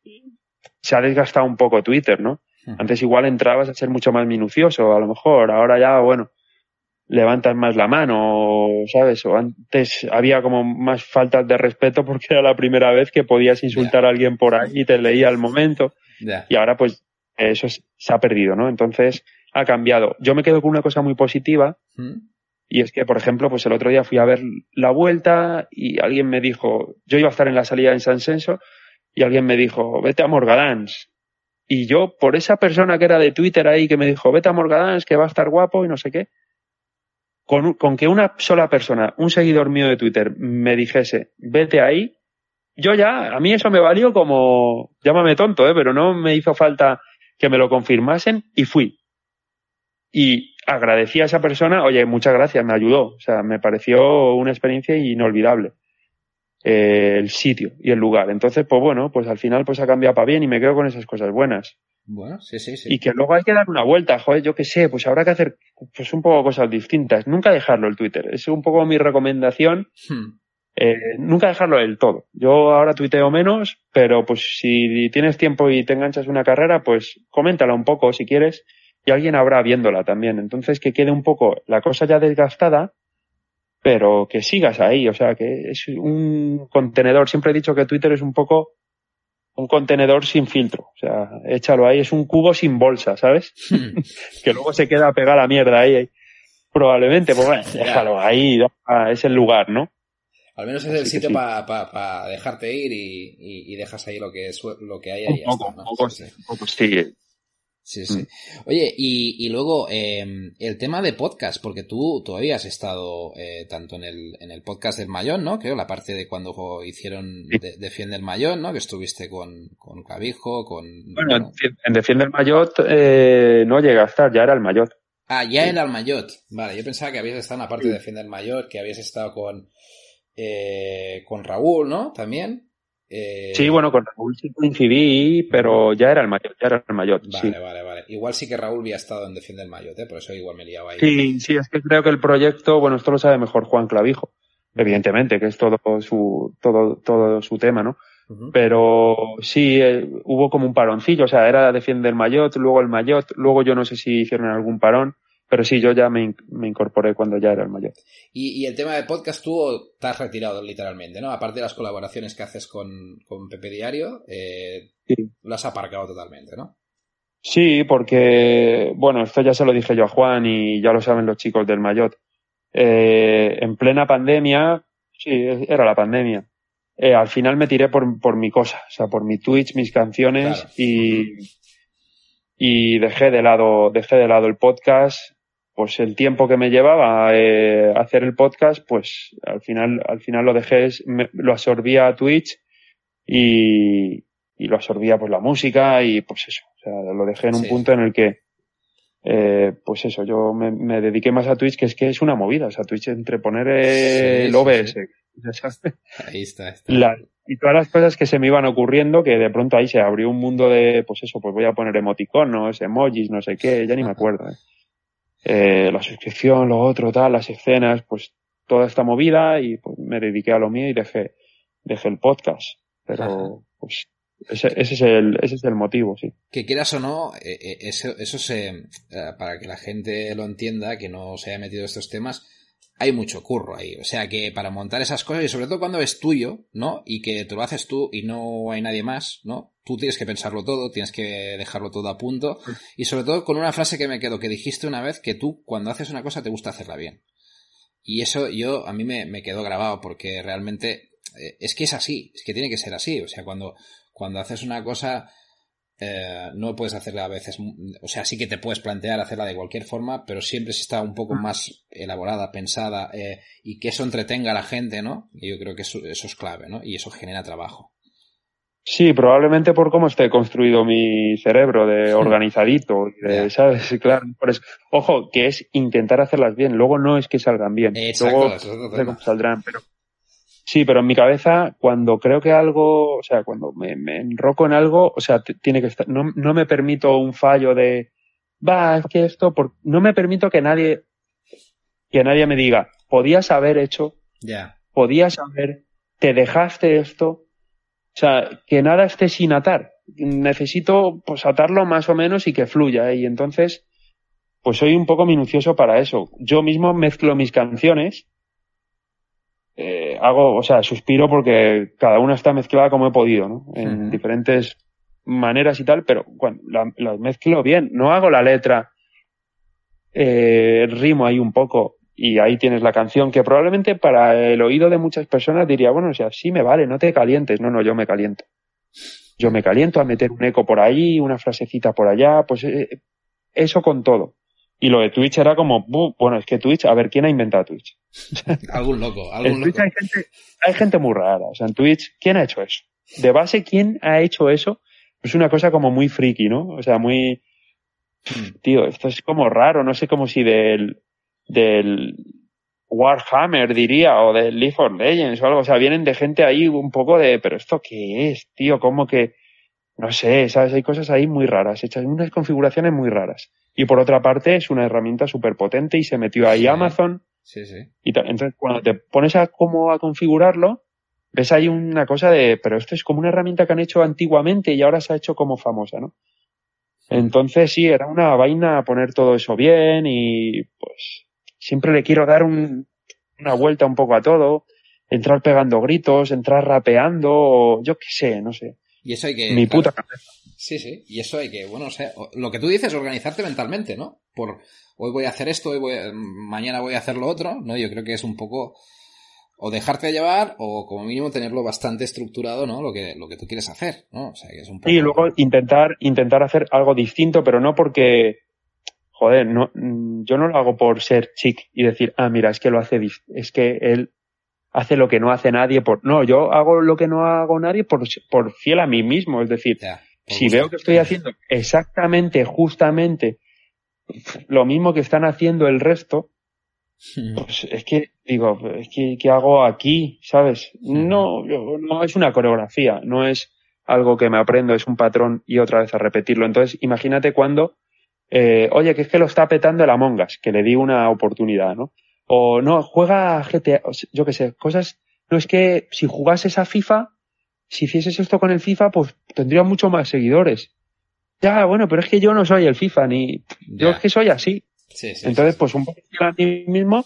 se ha desgastado un poco Twitter, ¿no? Antes igual entrabas a ser mucho más minucioso, a lo mejor. Ahora ya, bueno, levantas más la mano, ¿sabes? O antes había como más faltas de respeto porque era la primera vez que podías insultar a alguien por ahí y te leía al momento. Y ahora pues eso se ha perdido, ¿no? Entonces ha cambiado. Yo me quedo con una cosa muy positiva mm. y es que, por ejemplo, pues el otro día fui a ver la vuelta y alguien me dijo, yo iba a estar en la salida en San Senso y alguien me dijo, vete a Morgadans. Y yo, por esa persona que era de Twitter ahí que me dijo, vete a Morgadans, que va a estar guapo y no sé qué, con, con que una sola persona, un seguidor mío de Twitter, me dijese, vete ahí, yo ya, a mí eso me valió como, llámame tonto, ¿eh? pero no me hizo falta que me lo confirmasen y fui. Y agradecí a esa persona, oye, muchas gracias, me ayudó. O sea, me pareció una experiencia inolvidable. Eh, el sitio y el lugar. Entonces, pues bueno, pues al final pues ha cambiado para bien y me quedo con esas cosas buenas. Bueno, sí, sí, sí. Y que luego hay que dar una vuelta, joder, yo qué sé, pues habrá que hacer pues un poco cosas distintas. Nunca dejarlo el Twitter. Es un poco mi recomendación. Hmm. Eh, nunca dejarlo del todo. Yo ahora tuiteo menos, pero pues si tienes tiempo y te enganchas una carrera, pues coméntala un poco si quieres y alguien habrá viéndola también. Entonces que quede un poco la cosa ya desgastada, pero que sigas ahí. O sea, que es un contenedor. Siempre he dicho que Twitter es un poco un contenedor sin filtro. O sea, échalo ahí, es un cubo sin bolsa, ¿sabes? <laughs> que luego se queda pegada la mierda ahí. Probablemente, pues bueno, <laughs> déjalo ahí, es el lugar, ¿no? Al menos es el sitio para dejarte ir y, dejas ahí lo que, es, lo que hay ahí. Un sí, sí. Sí, mm. Oye, y, luego em, el tema de podcast, porque tú todavía has estado eh, tanto en el, en el podcast del Mayón, ¿no? Creo, la parte de cuando hicieron Defiende el Mayón, ¿no? Que estuviste con, con Clavijo, con... Bueno, en Defiende el Mayot eh, no llega a estar, ya era el Mayot. Ah, ya era el Mayot. Vale, yo pensaba que habías estado en la parte de Defiende el Mayot, que habías estado con eh, con Raúl, ¿no? También. Eh... Sí, bueno, con Raúl sí coincidí, pero ya era el mayor, ya era el mayor. Vale, vale, vale. Igual sí que Raúl había estado en Defiende el Mayotte, ¿eh? por eso igual me liaba ahí. Sí, sí, es que creo que el proyecto, bueno, esto lo sabe mejor Juan Clavijo. evidentemente, que es todo su, todo, todo su tema, ¿no? Pero sí, eh, hubo como un paroncillo, o sea, era Defiende el Mayot, luego el Mayot, luego yo no sé si hicieron algún parón, pero sí, yo ya me, me incorporé cuando ya era el Mayot. Y, y, el tema de podcast, tú te has retirado literalmente, ¿no? Aparte de las colaboraciones que haces con, con Pepe Diario, eh, sí. lo has aparcado totalmente, ¿no? Sí, porque, bueno, esto ya se lo dije yo a Juan y ya lo saben los chicos del Mayot. Eh, en plena pandemia, sí, era la pandemia eh, al final me tiré por, por mi cosa, o sea, por mi Twitch, mis canciones y, y dejé de lado, dejé de lado el podcast. Pues el tiempo que me llevaba eh, hacer el podcast, pues al final, al final lo dejé, me, lo absorbía a Twitch y, y lo absorbía pues la música y pues eso, o sea, lo dejé en un sí. punto en el que eh, pues eso, yo me, me, dediqué más a Twitch, que es que es una movida, o sea, Twitch entre poner eh, sí, el OBS, sí, Ahí está, está. La, y todas las cosas que se me iban ocurriendo, que de pronto ahí se abrió un mundo de, pues eso, pues voy a poner emoticonos, emojis, no sé qué, ya ni me acuerdo. ¿Eh? Eh, la suscripción, lo otro, tal, las escenas, pues toda esta movida y pues me dediqué a lo mío y dejé, dejé el podcast. Pero, Ajá. pues, ese, ese, es el, ese es el motivo, sí. Que quieras o no, eh, eso, eso se, para que la gente lo entienda, que no se haya metido estos temas, hay mucho curro ahí. O sea que para montar esas cosas, y sobre todo cuando es tuyo, ¿no? Y que te lo haces tú y no hay nadie más, ¿no? Tú tienes que pensarlo todo, tienes que dejarlo todo a punto. Y sobre todo con una frase que me quedo, que dijiste una vez, que tú cuando haces una cosa te gusta hacerla bien. Y eso yo, a mí me, me quedó grabado porque realmente eh, es que es así, es que tiene que ser así. O sea, cuando, cuando haces una cosa, eh, no puedes hacerla a veces, o sea, sí que te puedes plantear hacerla de cualquier forma, pero siempre si está un poco más elaborada, pensada eh, y que eso entretenga a la gente, ¿no? Y yo creo que eso, eso, es clave, ¿no? Y eso genera trabajo. Sí, probablemente por cómo esté construido mi cerebro de organizadito, de, yeah. ¿sabes? <laughs> Claro, por eso. Ojo, que es intentar hacerlas bien, luego no es que salgan bien, Exacto, luego no sé cómo saldrán, pero Sí, pero en mi cabeza, cuando creo que algo, o sea, cuando me, me enroco en algo, o sea, tiene que estar, no, no, me permito un fallo de, va, es que esto, por, no me permito que nadie, que nadie me diga, podías haber hecho, yeah. podías haber, te dejaste esto, o sea, que nada esté sin atar. Necesito, pues, atarlo más o menos y que fluya, ¿eh? y entonces, pues soy un poco minucioso para eso. Yo mismo mezclo mis canciones, eh, hago, o sea, suspiro porque cada una está mezclada como he podido, ¿no? En uh -huh. diferentes maneras y tal, pero cuando la, la, mezclo bien, no hago la letra, eh, rimo ahí un poco y ahí tienes la canción que probablemente para el oído de muchas personas diría, bueno, o sea, sí me vale, no te calientes, no, no, yo me caliento. Yo me caliento a meter un eco por ahí, una frasecita por allá, pues eh, eso con todo. Y lo de Twitch era como, bueno, es que Twitch, a ver, ¿quién ha inventado Twitch? <laughs> algún loco, algún en Twitch loco. Hay gente, hay gente muy rara. O sea, en Twitch, ¿quién ha hecho eso? De base, ¿quién ha hecho eso? Es una cosa como muy friki, ¿no? O sea, muy, tío, esto es como raro, no sé como si del, del Warhammer diría, o del League of Legends o algo. O sea, vienen de gente ahí un poco de, pero esto qué es, tío, como que, no sé, sabes, hay cosas ahí muy raras, hechas unas configuraciones muy raras. Y por otra parte, es una herramienta súper potente y se metió ahí sí, Amazon. Sí, sí. Y entonces, cuando te pones a cómo a configurarlo, ves ahí una cosa de, pero esto es como una herramienta que han hecho antiguamente y ahora se ha hecho como famosa, ¿no? Entonces, sí, era una vaina poner todo eso bien y pues siempre le quiero dar un, una vuelta un poco a todo, entrar pegando gritos, entrar rapeando, o yo qué sé, no sé. Y eso hay que. Mi puta cabeza. Sí, sí. Y eso hay que, bueno, o sea, lo que tú dices, organizarte mentalmente, ¿no? Por hoy voy a hacer esto, hoy voy a, mañana voy a hacer lo otro, ¿no? Yo creo que es un poco o dejarte llevar o como mínimo tenerlo bastante estructurado, ¿no? Lo que, lo que tú quieres hacer, ¿no? O sea, que es un poco... Y luego intentar, intentar hacer algo distinto, pero no porque, joder, no, yo no lo hago por ser chic y decir, ah, mira, es que lo hace, es que él hace lo que no hace nadie por, no, yo hago lo que no hago nadie por, por fiel a mí mismo, es decir, ya, si gusto. veo que estoy haciendo exactamente, justamente lo mismo que están haciendo el resto, pues es que digo, es que ¿qué hago aquí? ¿Sabes? No, no es una coreografía, no es algo que me aprendo, es un patrón y otra vez a repetirlo. Entonces, imagínate cuando, eh, oye, que es que lo está petando el Among Us, que le di una oportunidad, ¿no? O no, juega GTA, yo qué sé, cosas, no es que si jugases a FIFA, si hicieses esto con el FIFA, pues tendría mucho más seguidores. Ya, bueno, pero es que yo no soy el FIFA, ni, yo es que soy así. Entonces, pues un poco a ti mismo,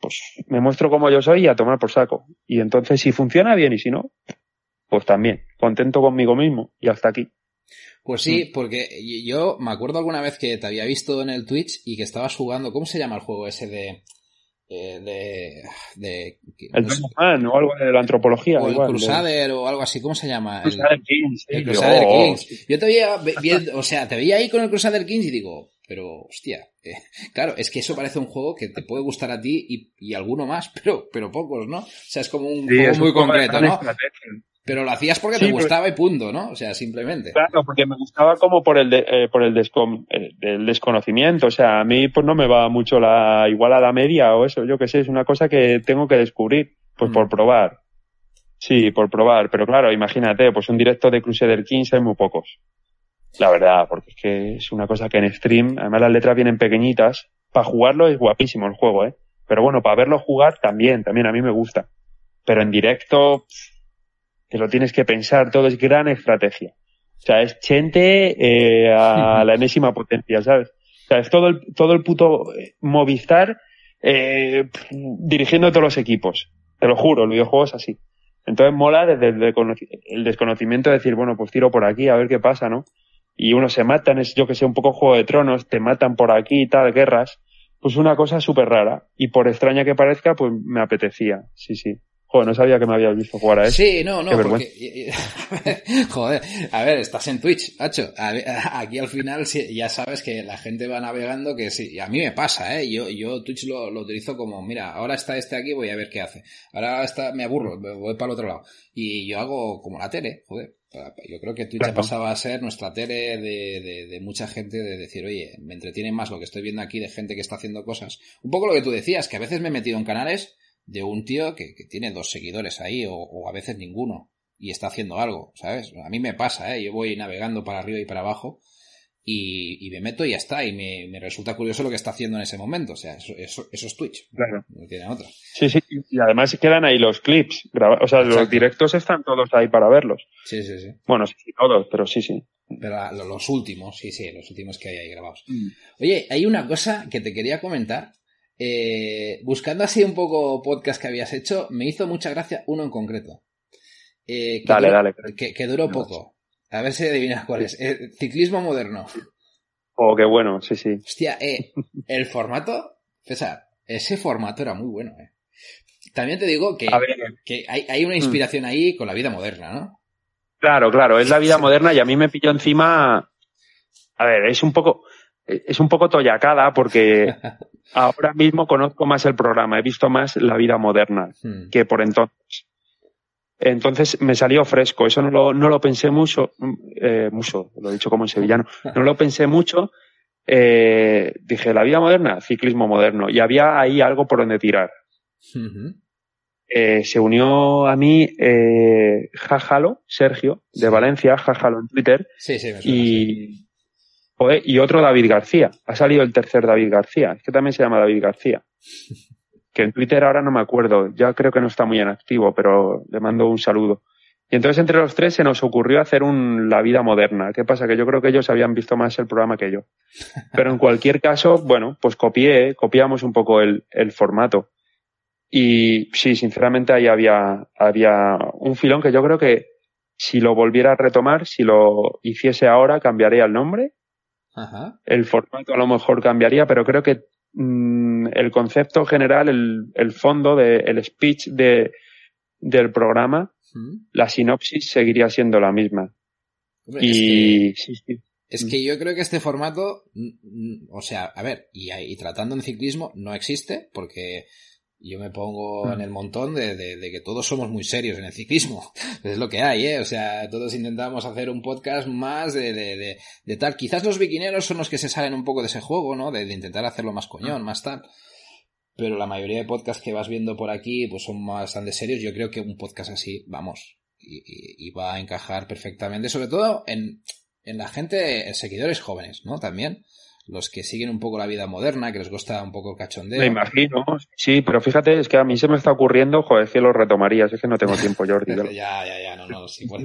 pues me muestro como yo soy y a tomar por saco. Y entonces, si funciona bien y si no, pues también, contento conmigo mismo y hasta aquí. Pues sí, mm. porque yo me acuerdo alguna vez que te había visto en el Twitch y que estabas jugando, ¿cómo se llama el juego ese de... Eh, de, de, el no o algo de la antropología. O el Crusader o algo así, ¿cómo se llama? Crusader Kings. El Crusader oh. Kings. Yo te veía, o sea, te veía ahí con el Crusader Kings y digo, pero hostia, eh, claro, es que eso parece un juego que te puede gustar a ti y, y alguno más, <laughs> pero, pero pocos, ¿no? O sea, es como un juego muy concreto, ¿no? Pero lo hacías porque te gustaba y punto, ¿no? O sea, simplemente. Claro, porque me gustaba como por el eh, por el, eh, el, desconocimiento. O sea, a mí pues no me va mucho la igual a la media o eso. Yo qué sé, es una cosa que tengo que descubrir, pues por mm. probar. Sí, por probar. Pero claro, imagínate, pues un directo de Crusader Kings hay muy pocos. La verdad, porque es que es una cosa que en stream, además las letras vienen pequeñitas. Para jugarlo es guapísimo el juego, ¿eh? Pero bueno, para verlo jugar también, también a mí me gusta. Pero en directo, te lo tienes que pensar, todo es gran estrategia. O sea, es Chente eh, a <laughs> la enésima potencia, ¿sabes? O sea, es todo el, todo el puto eh, Movistar eh, dirigiendo todos los equipos. Te lo juro, el videojuego es así. Entonces mola desde el desconocimiento de decir, bueno, pues tiro por aquí a ver qué pasa, ¿no? Y uno se matan, es yo que sé, un poco Juego de Tronos, te matan por aquí y tal, guerras. Pues una cosa súper rara. Y por extraña que parezca, pues me apetecía. Sí, sí. Joder, no sabía que me habías visto jugar a eso. Sí, no, no, porque... <laughs> Joder, a ver, estás en Twitch, hacho. <laughs> Aquí al final ya sabes que la gente va navegando, que sí, a mí me pasa, ¿eh? Yo, yo Twitch lo, lo utilizo como, mira, ahora está este aquí, voy a ver qué hace. Ahora está, me aburro, voy para el otro lado. Y yo hago como la tele, joder. Yo creo que Twitch ha pasado a ser nuestra tele de, de, de, mucha gente de decir, oye, me entretiene más lo que estoy viendo aquí de gente que está haciendo cosas. Un poco lo que tú decías, que a veces me he metido en canales de un tío que, que tiene dos seguidores ahí o, o, a veces ninguno y está haciendo algo, ¿sabes? A mí me pasa, ¿eh? Yo voy navegando para arriba y para abajo y, y me meto y ya está. Y me, me, resulta curioso lo que está haciendo en ese momento. O sea, eso, eso, eso es Twitch. Claro. No tiene otra. Sí, sí. Y además quedan ahí los clips. O sea, Exacto. los directos están todos ahí para verlos. Sí, sí, sí. Bueno, sí, todos, pero sí, sí. Pero los últimos, sí, sí, los últimos que hay ahí grabados. Mm. Oye, hay una cosa que te quería comentar eh, buscando así un poco podcast que habías hecho, me hizo mucha gracia uno en concreto. Eh, que dale, duró, dale. Que, que, duró poco. A ver si adivinas cuál es. Eh, ciclismo moderno. Oh, qué bueno, sí, sí. Hostia, eh, el formato, César, ese formato era muy bueno, eh. También te digo que, que hay, hay, una inspiración ahí con la vida moderna, ¿no? Claro, claro, es la vida moderna y a mí me pilló encima. A ver, es un poco es un poco toyacada porque <laughs> ahora mismo conozco más el programa, he visto más la vida moderna hmm. que por entonces. Entonces me salió fresco, eso no lo, no lo pensé mucho, eh, mucho, lo he dicho como en sevillano, no lo pensé mucho, eh, dije la vida moderna, ciclismo moderno, y había ahí algo por donde tirar. Eh, se unió a mí eh, Jajalo, Sergio, de sí. Valencia, Jajalo en Twitter, sí, sí, y, Joder, y otro David García. Ha salido el tercer David García. Es que también se llama David García. <laughs> Que en Twitter ahora no me acuerdo. Ya creo que no está muy en activo, pero le mando un saludo. Y entonces entre los tres se nos ocurrió hacer un La Vida Moderna. ¿Qué pasa? Que yo creo que ellos habían visto más el programa que yo. Pero en <laughs> cualquier caso, bueno, pues copié, copiamos un poco el, el formato. Y sí, sinceramente ahí había, había un filón que yo creo que si lo volviera a retomar, si lo hiciese ahora, cambiaría el nombre Ajá. El formato a lo mejor cambiaría, pero creo que mmm, el concepto general, el, el fondo, de, el speech de, del programa, ¿Mm? la sinopsis seguiría siendo la misma. Hombre, y es que, sí, sí. Es que yo creo que este formato, o sea, a ver, y, y tratando en ciclismo, no existe, porque yo me pongo Mm. en el montón de, de, de, que todos somos muy serios en el ciclismo. <laughs> Es lo que hay, ¿eh? O sea, todos intentamos hacer un podcast más de, de, de, tal. Quizás los biquineros son los que se salen un poco de ese juego, ¿no? De, de intentar hacerlo más coñón, más tal. Pero la mayoría de podcasts que vas viendo por aquí, pues son bastante serios. Yo creo que un podcast así, vamos, y, y, y va a encajar perfectamente, sobre todo en, en la gente, en seguidores jóvenes, ¿no? También los que siguen un poco la vida moderna, que les gusta un poco el cachondeo. Me imagino, sí, pero fíjate, es que a mí se me está ocurriendo, joder, es que lo retomarías, es que no tengo tiempo, Jordi. <laughs> ya, ya, ya, no, no, sí, por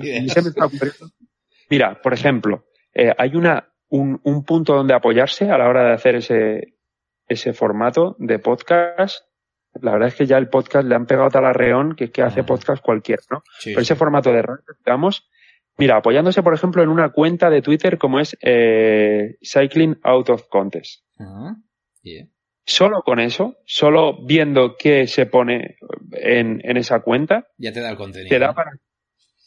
Mira, por ejemplo, eh, hay una, un, un punto donde apoyarse a la hora de hacer ese, ese formato de podcast la verdad es que ya el podcast le han pegado tal arreón que, que hace podcast cualquiera, ¿no? Pero ese formato de radio, digamos, mira, apoyándose, por ejemplo, en una cuenta de Twitter como es eh, Cycling Out of Contest. Solo con eso, solo viendo qué se pone en, en esa cuenta. Ya te da el contenido. Te da, para,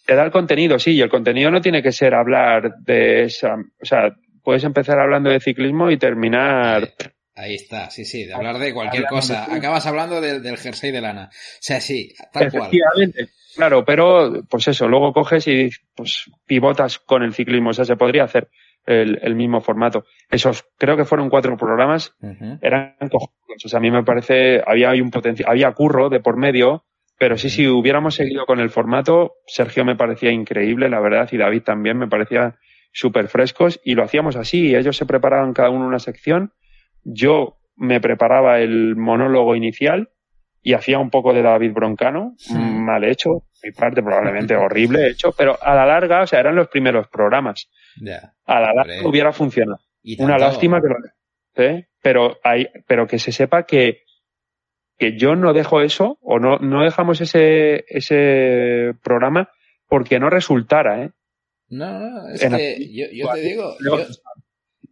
te da el contenido, sí, y el contenido no tiene que ser hablar de esa. O sea, puedes empezar hablando de ciclismo y terminar. Ahí está, sí, sí, de hablar de cualquier cosa. Acabas hablando del jersey de lana. O sea, sí, tal cual. Claro, pero pues eso, luego coges y pues pivotas con el ciclismo. O sea, se podría hacer el, el mismo formato. Esos, creo que fueron cuatro programas, eran cojones. O sea, a mí me parece, había un potencial, había curro de por medio, pero sí, si hubiéramos seguido con el formato, Sergio me parecía increíble, la verdad, y David también me parecía súper frescos, y lo hacíamos así, ellos se preparaban cada uno una sección, yo me preparaba el monólogo inicial y hacía un poco de David Broncano, mal hecho, mi parte probablemente <laughs> horrible hecho, pero a la larga, o sea, eran los primeros programas. A la larga hubiera funcionado. Una lástima que lo ¿eh? pero hay, pero que se sepa que que yo no dejo eso o no no dejamos ese ese programa porque no resultara, ¿eh? No, no, es que yo, yo te digo, yo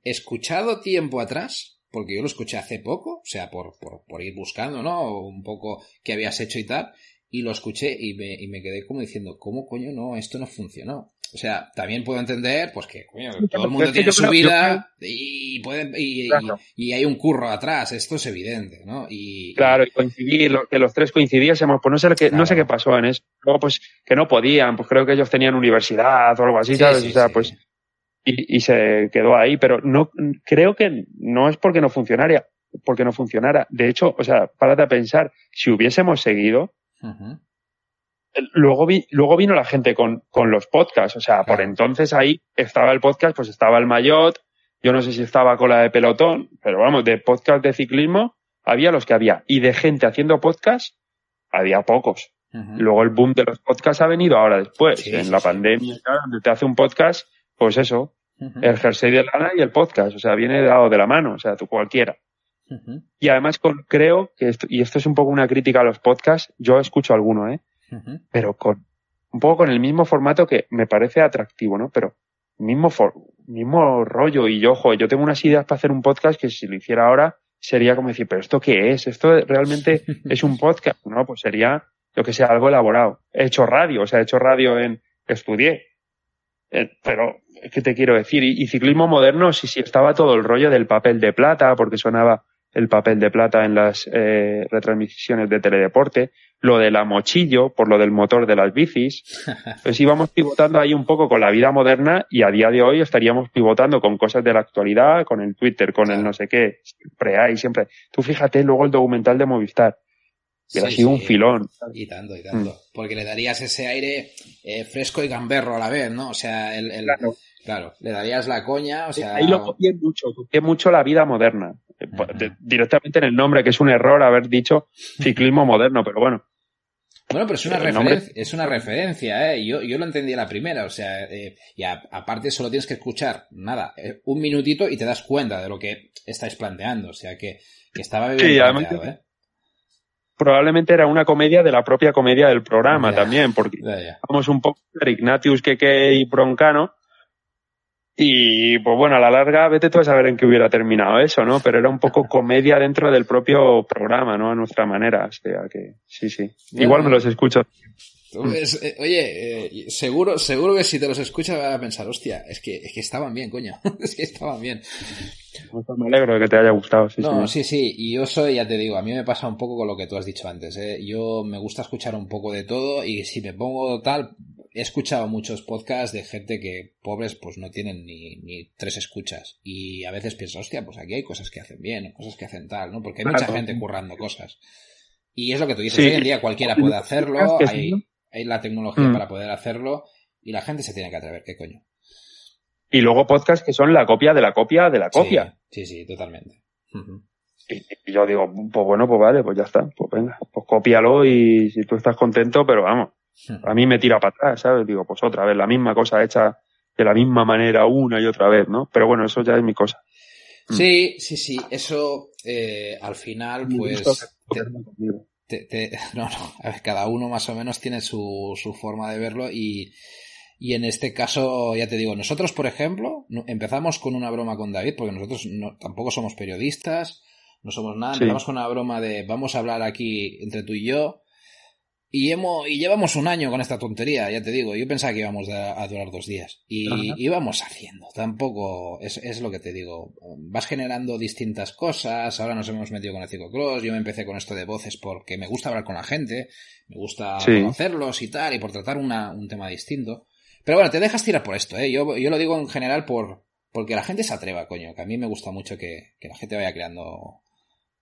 escuchado tiempo atrás porque yo lo escuché hace poco, o sea, por, por, ir buscando, ¿no? Un poco qué habías hecho y tal, y lo escuché y me, y me quedé como diciendo, ¿cómo coño no? Esto no funcionó. O sea, también puedo entender, pues que, coño, todo el mundo tiene su vida y, pueden, y, y, hay un curro atrás, esto es evidente, ¿no? Y, claro, y coincidir, que los tres coincidíamos, pues no sé, qué, no sé qué pasó en eso. Luego, pues, que no podían, pues creo que ellos tenían universidad o algo así, ¿sabes? o sea, pues y, y, se quedó ahí, pero no creo que no es porque no funcionara, porque no funcionara. De hecho, o sea, párate a pensar, si hubiésemos seguido, luego vi, luego vino la gente con, con los podcasts, o sea, por entonces ahí estaba el podcast, pues estaba el Mayot, yo no sé si estaba con la de pelotón, pero vamos, de podcast de ciclismo había los que había, y de gente haciendo podcast había pocos. Luego el boom de los podcasts ha venido ahora después, en la pandemia, donde te hace un podcast pues eso, el jersey de lana y el podcast, o sea, viene dado de la mano, o sea, tú cualquiera. Y además con, creo que esto, y esto es un poco una crítica a los podcasts, yo escucho alguno, ¿eh? Pero con, un poco con el mismo formato que me parece atractivo, ¿no? Pero mismo, mismo rollo y yo, ojo, yo tengo unas ideas para hacer un podcast que si lo hiciera ahora sería como decir, pero ¿esto qué es? ¿Esto realmente <laughs> es un podcast? No, pues sería lo que sea algo elaborado. He hecho radio, o sea, he hecho radio en, estudié, eh, pero, ¿qué te quiero decir? Y, ciclismo moderno, sí, sí, estaba todo el rollo del papel de plata, porque sonaba el papel de plata en las eh, retransmisiones de teledeporte, lo de la mochillo, por lo del motor de las bicis. <laughs> Pues íbamos pivotando ahí un poco con la vida moderna y a día de hoy estaríamos pivotando con cosas de la actualidad, con el Twitter, con el no sé qué. Siempre hay, siempre. Tú fíjate luego el documental de Movistar. Y ha sido un filón. Y tanto, y tanto. Mm. Porque le darías ese aire eh, fresco y gamberro a la vez, ¿no? O sea, el, claro. le darías la coña, o sea... Ahí lo copié mucho, copié mucho la vida moderna. Eh, directamente en el nombre, que es un error haber dicho ciclismo moderno, pero bueno. Bueno, pero es una, referencia, es una referencia, ¿eh? Yo, yo lo entendí a la primera, o sea, eh, y aparte solo tienes que escuchar, nada, un minutito y te das cuenta de lo que estáis planteando, o sea, que, que estaba bien sí, planteado, ¿eh? Probablemente era una comedia de la propia comedia del programa también, porque vamos un poco de Ignatius, Keke y Broncano. Y pues bueno, a la larga, vete tú a saber en qué hubiera terminado eso, ¿no? Pero era un poco <laughs> comedia dentro del propio programa, ¿no? A nuestra manera. O sea que, sí, sí. Igual me los escucho. Eh, oye, eh, seguro, seguro que si te los escuchas vas a pensar, hostia, es que, es que estaban bien, coño. <laughs> es que estaban bien. Me alegro de que te haya gustado. Sí, no, sí, sí, Y yo soy, ya te digo, a mí me pasa un poco con lo que tú has dicho antes. ¿eh? Yo me gusta escuchar un poco de todo y si me pongo tal, he escuchado muchos podcasts de gente que pobres pues no tienen ni, ni tres escuchas. Y a veces pienso, hostia, pues aquí hay cosas que hacen bien, cosas que hacen tal, ¿no? Porque hay mucha gente currando cosas. Y es lo que tú dices, hoy en día cualquiera puede hacerlo, hay, hay la tecnología mm. para poder hacerlo y la gente se tiene que atrever, ¿qué coño? y luego podcasts que son la copia de la copia de la copia. Sí, sí, totalmente. y, yo digo, pues bueno, pues vale, pues ya está, pues venga, pues cópialo y si tú estás contento, pero vamos, a mí me tira para atrás, ¿sabes? Digo, pues otra vez, la misma cosa hecha de la misma manera una y otra vez, ¿no? Pero bueno, eso ya es mi cosa. Mm. Sí, sí, sí, eso eh, al final, pues... Te, <laughs> no, no, a ver, cada uno más o menos tiene su, su forma de verlo y, y en este caso, ya te digo, nosotros, por ejemplo, empezamos con una broma con David, porque nosotros no, tampoco somos periodistas, no somos nada, empezamos con una broma de vamos a hablar aquí entre tú y yo, y, hemos, y llevamos un año con esta tontería, ya te digo. Yo pensaba que íbamos a, durar dos días. Y íbamos haciendo. Tampoco es, es, lo que te digo. Vas generando distintas cosas. Ahora nos hemos metido con el ciclocross. Yo me empecé con esto de voces porque me gusta hablar con la gente. Me gusta conocerlos y tal. Y por tratar una, un tema distinto. Pero bueno, te dejas tirar por esto, ¿eh? Yo, yo lo digo en general por, porque la gente se atreva, coño. Que a mí me gusta mucho que, que la gente vaya creando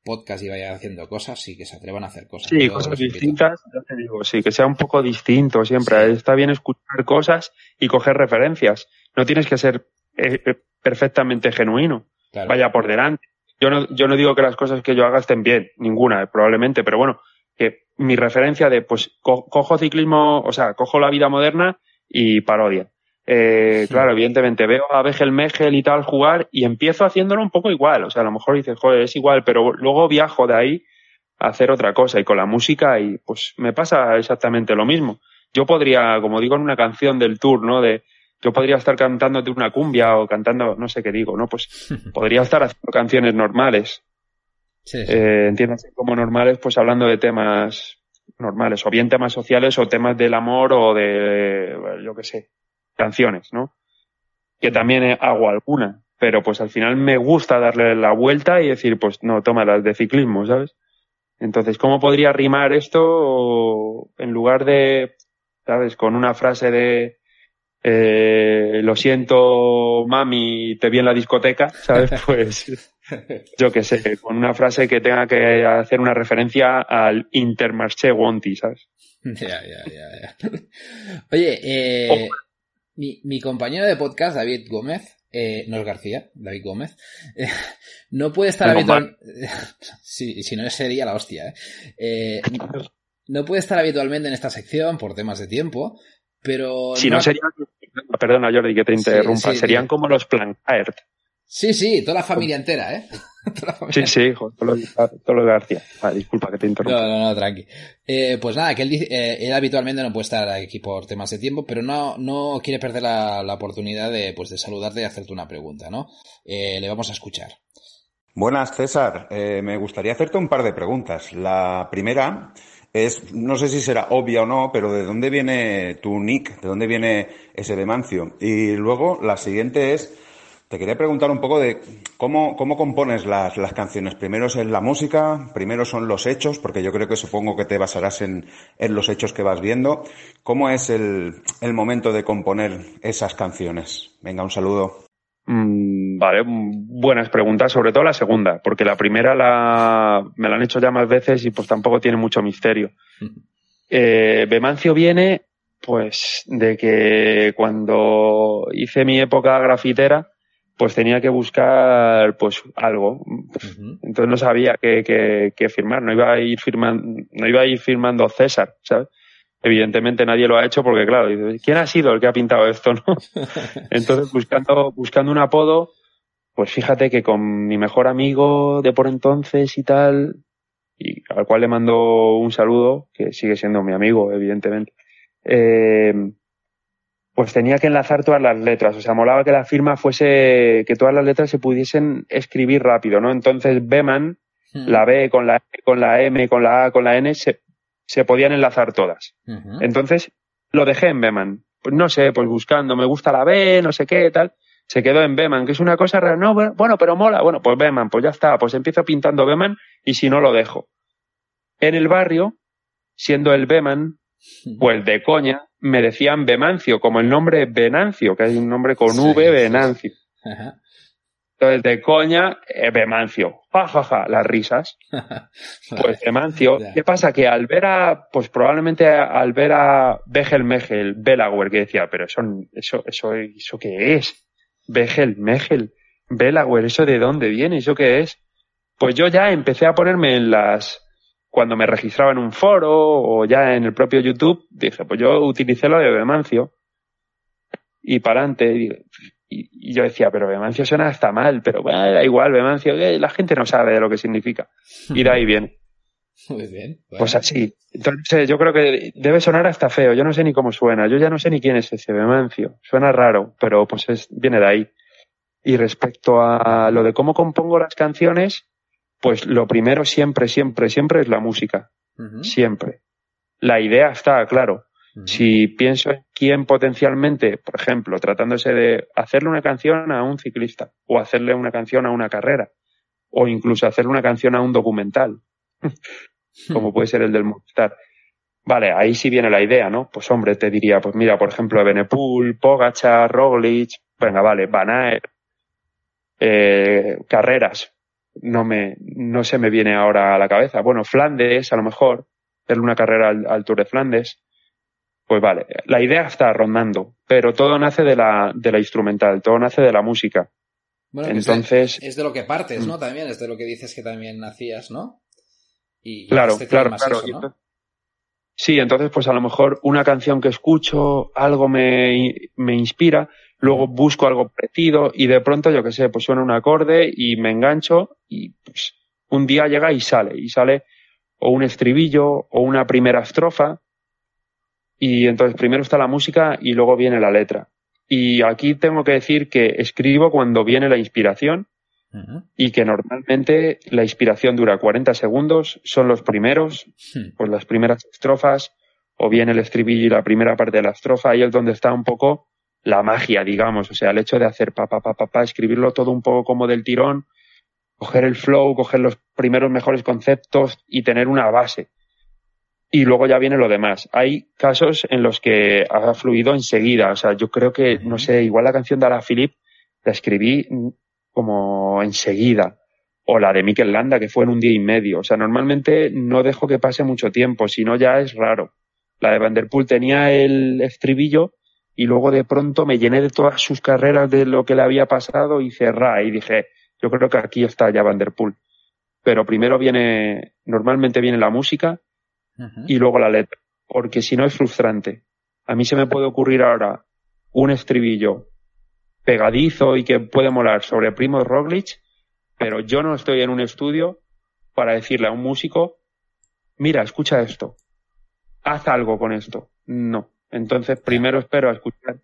podcast y vaya haciendo cosas y que se atrevan a hacer cosas. Sí, cosas distintas, ya te digo, sí, que sea un poco distinto siempre. Está bien escuchar cosas y coger referencias. No tienes que ser eh, eh, perfectamente genuino. Vaya por delante. Yo no, yo no digo que las cosas que yo haga estén bien, ninguna, probablemente, pero bueno, que mi referencia de, pues, cojo ciclismo, o sea, cojo la vida moderna y parodia. Eh, claro, evidentemente veo a Begel Megel y tal jugar y empiezo haciéndolo un poco igual. O sea, a lo mejor dices, joder, es igual, pero luego viajo de ahí a hacer otra cosa y con la música y pues me pasa exactamente lo mismo. Yo podría, como digo en una canción del tour, ¿no? De, yo podría estar cantando de una cumbia o cantando, no sé qué digo, ¿no? Pues <laughs> podría estar haciendo canciones normales. Sí, Eh, como normales, pues hablando de temas normales, o bien temas sociales o temas del amor o de, yo qué sé, canciones, ¿no? Que también hago alguna, pero pues al final me gusta darle la vuelta y decir, pues no, toma las de ciclismo, ¿sabes? Entonces, ¿cómo podría rimar esto en lugar de, ¿sabes? Con una frase de, eh, lo siento, mami, te vi en la discoteca, ¿sabes? <laughs> Pues, yo qué sé, con una frase que tenga que hacer una referencia al Intermarché Wanty, ¿sabes? Ya, ya, ya, ya. <laughs> Oye, eh, mi, mi compañero de podcast, David Gómez, eh, no es García, David Gómez, eh, no puede estar habitualmente. <laughs> sí, si no sería la hostia, ¿eh? eh <laughs> no puede estar habitualmente en esta sección por temas de tiempo, pero. Si no, sería. Perdona, Jordi, que te interrumpa. Serían como los Plancart. Sí, sí, toda la familia entera, ¿eh? <laughs> Sí, sí, hijo, todo lo, de García. Ah, disculpa que te interrumpa. No, no, no, tranqui. Eh, pues nada, que él, eh, él habitualmente no puede estar aquí por temas de tiempo, pero no, no quiere perder la, la oportunidad de, pues, de saludarte y hacerte una pregunta, ¿no? Eh, le vamos a escuchar. Buenas, César. Eh, me gustaría hacerte un par de preguntas. La primera es, no sé si será obvia o no, pero ¿de dónde viene tu nick? ¿De dónde viene ese demancio? Y luego la siguiente es, te quería preguntar un poco de cómo, cómo compones las, las, canciones. Primero es la música, primero son los hechos, porque yo creo que supongo que te basarás en, en los hechos que vas viendo. ¿Cómo es el, el, momento de componer esas canciones? Venga, un saludo. Mm, vale, buenas preguntas, sobre todo la segunda, porque la primera la, me la han hecho ya más veces y pues tampoco tiene mucho misterio. Eh, Bemancio viene pues de que cuando hice mi época grafitera, pues tenía que buscar pues algo. Entonces no sabía qué, qué, firmar, no iba a ir firmando, no iba a ir firmando César, ¿sabes? Evidentemente nadie lo ha hecho porque claro, ¿quién ha sido el que ha pintado esto, no? <laughs> Entonces buscando, buscando un apodo, pues fíjate que con mi mejor amigo de por entonces y tal, y al cual le mando un saludo, que sigue siendo mi amigo, evidentemente, eh, pues tenía que enlazar todas las letras. O sea, molaba que la firma fuese, que todas las letras se pudiesen escribir rápido, ¿no? Entonces, Beman, hmm. la B con la, con la M, con la A, con la N, se, se podían enlazar todas. Entonces, lo dejé en Beman. Pues no sé, pues buscando, me gusta la B, no sé qué, tal. Se quedó en Beman, que es una cosa rara. No, bueno, pero mola. Bueno, pues Beman, pues ya está. Pues empiezo pintando Beman y si no lo dejo. En el barrio, siendo el Beman, pues de coña, me decían Bemancio, como el nombre Venancio, que hay un nombre con V, Venancio. Entonces, de coña, eh, Bemancio. Ja, ja, ja, las risas. <laughs> pues Bemancio. ¿Qué pasa? Que al ver a, pues probablemente al ver a Begel Megel, Belauer, que decía, pero eso, eso, eso, eso qué es. Begel, Megel, Belaware, ¿eso de dónde viene? ¿Eso qué es? Pues yo ya empecé a ponerme en las, cuando me registraba en un foro o ya en el propio YouTube, dije, pues yo utilicé lo de Bemancio y para adelante. Y, yo decía, pero Bemancio suena hasta mal, pero bueno, da igual, Bemancio, la gente no sabe de lo que significa. Y de ahí viene. <laughs> Muy bien. Pues así. Entonces yo creo que debe sonar hasta feo. Yo no sé ni cómo suena. Yo ya no sé ni quién es ese Bemancio. Suena raro, pero pues es, viene de ahí. Y respecto a lo de cómo compongo las canciones, pues lo primero siempre, siempre, siempre es la música. Siempre. La idea está, claro. Si pienso en quién potencialmente, por ejemplo, tratándose de hacerle una canción a un ciclista o hacerle una canción a una carrera o incluso hacerle una canción a un documental, <laughs> como puede ser el del Movistar. Vale, ahí sí viene la idea, ¿no? Pues hombre, te diría, pues mira, por ejemplo, Benepul, Pogachar, Roglic, venga, vale, Van eh, carreras, no me, no se me viene ahora a la cabeza. Bueno, Flandes, a lo mejor, hacerle una carrera al, Tour de Flandes. Pues vale, la idea está rondando, pero todo nace de la, de la instrumental, todo nace de la música. Bueno, Entonces. Es de, lo que partes, ¿no? Mm. También, es de lo que dices que también nacías, ¿no? Y, claro, este claro, claro. sí, entonces, pues a lo mejor una canción que escucho, algo me, me inspira, luego busco algo parecido y de pronto, yo qué sé, pues suena un acorde y me engancho y pues un día llega y sale, y sale o un estribillo o una primera estrofa y entonces primero está la música y luego viene la letra. Y aquí tengo que decir que escribo cuando viene la inspiración y que normalmente la inspiración dura 40 segundos, son los primeros, pues las primeras estrofas, o bien el estribillo y la primera parte de la estrofa, ahí es donde está un poco la magia, digamos, o sea, el hecho de hacer pa, pa, pa, pa, pa, escribirlo todo un poco como del tirón, coger el flow, coger los primeros mejores conceptos y tener una base. Y luego ya viene lo demás. Hay casos en los que ha fluido enseguida. O sea, yo creo que, no sé, igual la canción de Ala Philip la escribí como enseguida. O la de Mikel Landa, que fue en un día y medio. O sea, normalmente no dejo que pase mucho tiempo, si no ya es raro. La de Vanderpool tenía el estribillo y luego de pronto me llené de todas sus carreras de lo que le había pasado y cerré y dije, yo creo que aquí está ya Vanderpool. Pero primero viene, normalmente viene la música y luego la letra, porque si no es frustrante. A mí se me puede ocurrir ahora un estribillo pegadizo y que puede molar sobre Primo Roglic, pero yo no estoy en un estudio para decirle a un músico, mira, escucha esto, haz algo con esto. No. Entonces, primero espero a escuchar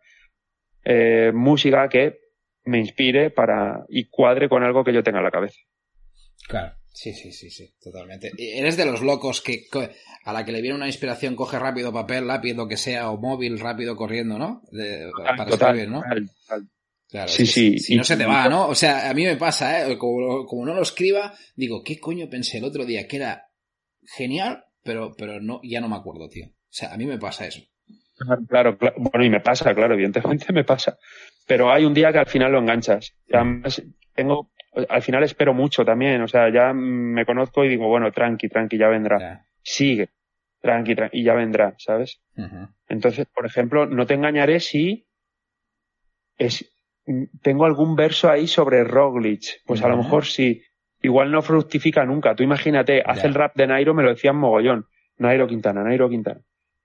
eh, música que me inspire para y cuadre con algo que yo tenga en la cabeza. Claro, sí, sí, sí, sí, totalmente. Eres de los locos que a la que le viene una inspiración coge rápido papel, lápiz, lo que sea, o móvil rápido corriendo, ¿no? para escribir, ¿no? Claro, sí, sí. Si no se te va, ¿no? O sea, a mí me pasa, ¿eh? Como, como no lo escriba, digo, ¿qué coño pensé el otro día? Que era genial, pero, pero no, ya no me acuerdo, tío. O sea, a mí me pasa eso. Claro, claro, bueno, y me pasa, claro, evidentemente me pasa. Pero hay un día que al final lo enganchas. además, tengo, al final espero mucho también, o sea, ya me conozco y digo, bueno, tranqui, tranqui, ya vendrá. Sigue, tranqui, tranqui, y ya vendrá, ¿sabes? Entonces, por ejemplo, no te engañaré si es, tengo algún verso ahí sobre Roglic. Pues a lo mejor sí. Igual no fructifica nunca. Tú imagínate, hace el rap de Nairo, me lo decían mogollón. Nairo Quintana, Nairo Quintana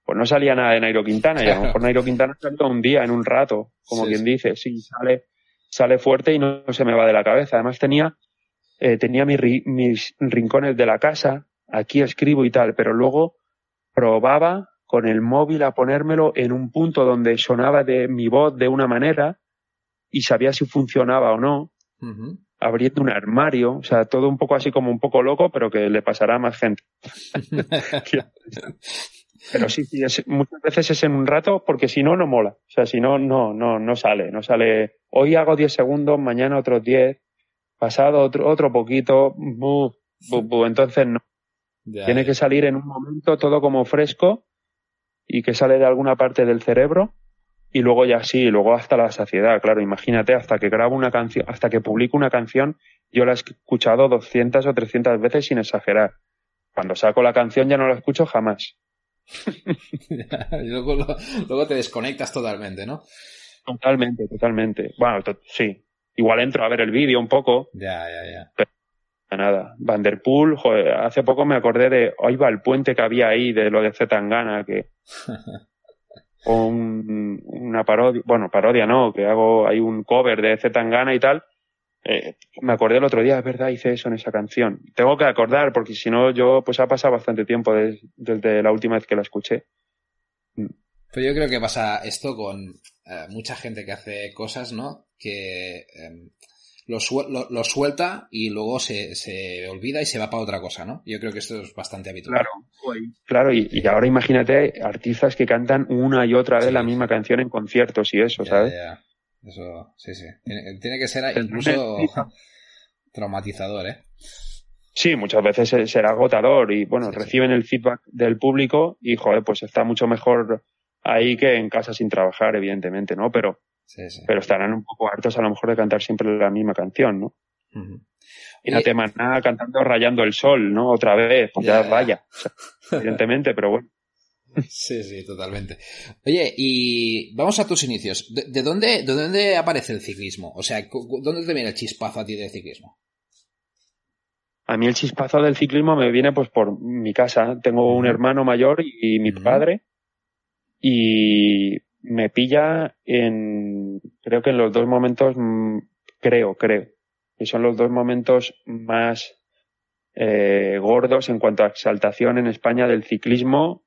pues no salía nada de Nairo Quintana y a lo <laughs> mejor Nairo Quintana salió un día, en un rato, como quien dice, sí, sale, sale fuerte y no, se me va de la cabeza. Además tenía, eh, tenía mis, mis rincones de la casa, aquí escribo y tal, pero luego probaba con el móvil a ponérmelo en un punto donde sonaba de mi voz de una manera y sabía si funcionaba o no, abriendo un armario, o sea, todo un poco así como un poco loco, pero que le pasará a más gente. <laughs> <laughs> Pero sí, sí muchas veces es en un rato porque si no, no mola. O sea, si no, no, no, no sale. No sale. Hoy hago 10 segundos, mañana otros 10, pasado otro, otro poquito. entonces no. Tiene que salir en un momento todo como fresco y que sale de alguna parte del cerebro y luego ya sí, luego hasta la saciedad, claro, imagínate, hasta que grabo una canción, hasta que publico una canción, yo la he escuchado 200 o 300 veces sin exagerar. Cuando saco la canción ya no la escucho jamás. <laughs> luego, luego, te desconectas totalmente, ¿no? Totalmente, totalmente. Bueno, sí. Igual entro a ver el vídeo un poco. Ya, ya, ya. Pero nada. Vanderpool, joder, hace poco me acordé de, ahí va el puente que había ahí de lo de Zetangana, que... <laughs> un, una parodia, bueno, parodia no, que hago, hay un cover de Zetangana y tal. Eh, me acordé el otro día, es verdad, hice eso en esa canción. Tengo que acordar, porque si no, yo, pues ha pasado bastante tiempo desde, la última vez que la escuché. Pero yo creo que pasa esto con eh, mucha gente que hace cosas, ¿no? Que em, lo, lo, suelta y luego se, se, olvida y se va para otra cosa, ¿no? Yo creo que esto es bastante habitual. Claro, claro y, ahora imagínate artistas que cantan una y otra vez la misma canción en conciertos y eso, ¿sabes? Eso, sí, sí. Tiene, que ser incluso traumatizador, ¿eh? Sí, muchas veces será agotador y bueno, reciben el feedback del público y joder, pues está mucho mejor ahí que en casa sin trabajar, evidentemente, ¿no? Pero pero estarán un poco hartos a lo mejor de cantar siempre la misma canción, ¿no? Y no te nada cantando Rayando el Sol, ¿no? Otra vez, pues ya vaya, <laughs> evidentemente, pero bueno. <laughs> Sí, sí, totalmente. Oye, y vamos a tus inicios. ¿De, dónde, ¿De dónde aparece el ciclismo? O sea, ¿dónde te viene el chispazo a ti del ciclismo? A mí el chispazo del ciclismo me viene pues por mi casa. Tengo un hermano mayor y, mi padre. Y me pilla en, creo que en los dos momentos, mm, creo, creo, que son los dos momentos más eh, gordos en cuanto a exaltación en España del ciclismo.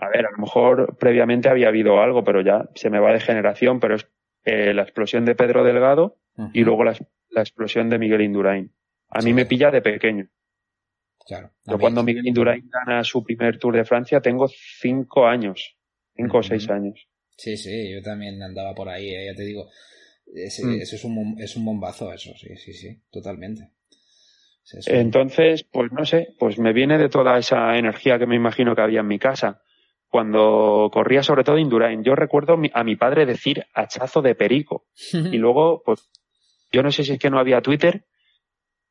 A ver, a lo mejor previamente había habido algo, pero ya se me va de generación, pero es eh, la explosión de Pedro Delgado y luego la, explosión de Miguel Indurain. A mí me pilla de pequeño. Claro. Yo cuando Miguel Indurain gana su primer Tour de Francia tengo cinco años, cinco o seis años. Sí, sí, yo también andaba por ahí, eh, ya te digo. Mm. Eso es un, es un bombazo, eso, sí, sí, sí, totalmente. Entonces, pues no sé, pues me viene de toda esa energía que me imagino que había en mi casa. Cuando corría sobre todo Indurain, yo recuerdo a mi padre decir hachazo de perico. <laughs> y luego, pues, yo no sé si es que no había Twitter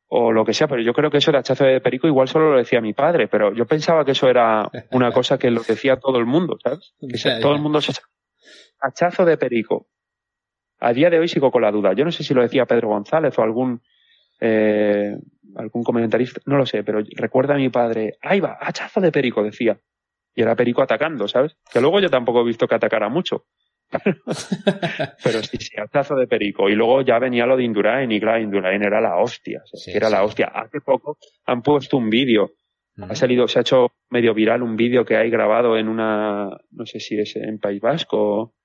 o lo que sea, pero yo creo que eso de hachazo de perico igual solo lo decía mi padre, pero yo pensaba que eso era una <laughs> cosa que lo decía todo el mundo, ¿sabes? Que todo el mundo se hachazo de perico. A día de hoy sigo con la duda. Yo no sé si lo decía Pedro González o algún eh, algún comentarista, no lo sé, pero recuerda a mi padre, ahí va, hachazo de perico, decía. Y era perico atacando, ¿sabes? Que luego yo tampoco he visto que atacara mucho. <laughs> pero sí, sí, hachazo de perico. Y luego ya venía lo de Indurain, y claro, Indurain era la hostia, era la hostia. Hace poco han puesto un vídeo ha salido, se ha hecho medio viral un vídeo que hay grabado en una, no sé si es en País Vasco,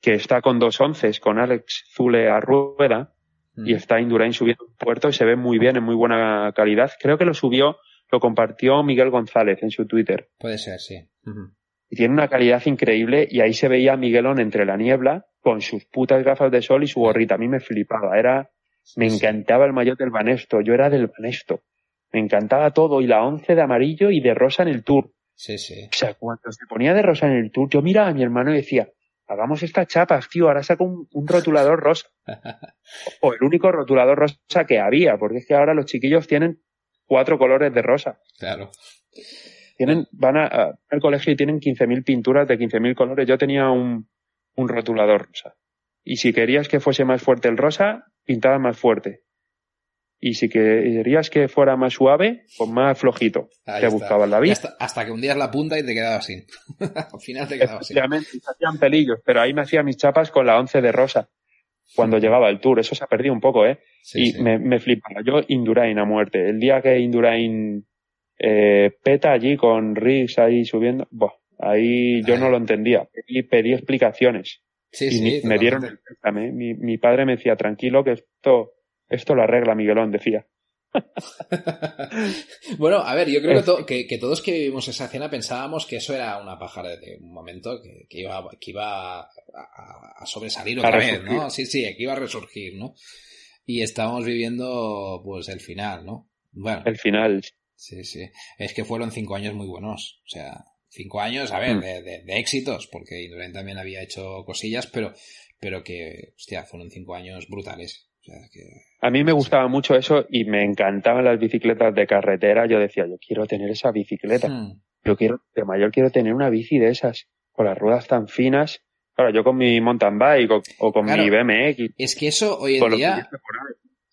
que está con dos onces, con Alex Zule a rueda, y está Indurain subiendo un puerto y se ve muy bien, en muy buena calidad. Creo que lo subió, lo compartió Miguel González en su Twitter. Puede ser, sí. Y tiene una calidad increíble y ahí se veía a Miguelón entre la niebla con sus putas gafas de sol y su gorrita. A mí me flipaba, era, me encantaba el maillot del Banesto, yo era del Banesto. Me encantaba todo y la once de amarillo y de rosa en el tour. Sí, sí. O sea, cuando se ponía de rosa en el tour, yo miraba a mi hermano y decía, hagamos esta chapa, tío, ahora saco un, rotulador rosa. <laughs> o el único rotulador rosa que había, porque es que ahora los chiquillos tienen cuatro colores de rosa. Claro. Tienen, van a, al colegio y tienen 15.000 pinturas de 15.000 colores. Yo tenía un, un rotulador rosa. Y si querías que fuese más fuerte el rosa, pintaba más fuerte. Y si querías que fuera más suave, pues más flojito. te buscabas la vista. Hasta, que hundías la punta y te quedabas sin. <laughs> Al final te quedabas sin. hacían pelillos, pero ahí me hacía mis chapas con la once de rosa. Cuando llegaba el tour. Eso se ha perdido un poco, ¿eh? y Me, me, flipaba. Yo, Indurain a muerte. El día que Indurain eh, peta allí con Riggs ahí subiendo, ahí yo no lo entendía. Y pedí explicaciones. Sí, sí, me dieron el pésame. Mi, mi padre me decía, tranquilo, que esto esto lo arregla Miguelón, decía. <laughs> bueno, a ver, yo creo que, que, todos que vivimos esa escena pensábamos que eso era una paja de un momento que, iba, que iba a, sobresalir otra vez, ¿no? Sí, sí, que iba a resurgir, ¿no? Y estamos viviendo, pues, el final, ¿no? Bueno. El final. Sí, sí. Es que fueron cinco años muy buenos. O sea, cinco años, a ver, mm. de, de, éxitos, porque Indurain también había hecho cosillas, pero, pero que, hostia, fueron cinco años brutales. A mí me gustaba mucho eso y me encantaban las bicicletas de carretera. Yo decía, yo quiero tener esa bicicleta. Hmm. Yo quiero, de mayor quiero tener una bici de esas, con las ruedas tan finas Claro, yo con mi mountain bike o, con mi BMX. Es que eso hoy en día,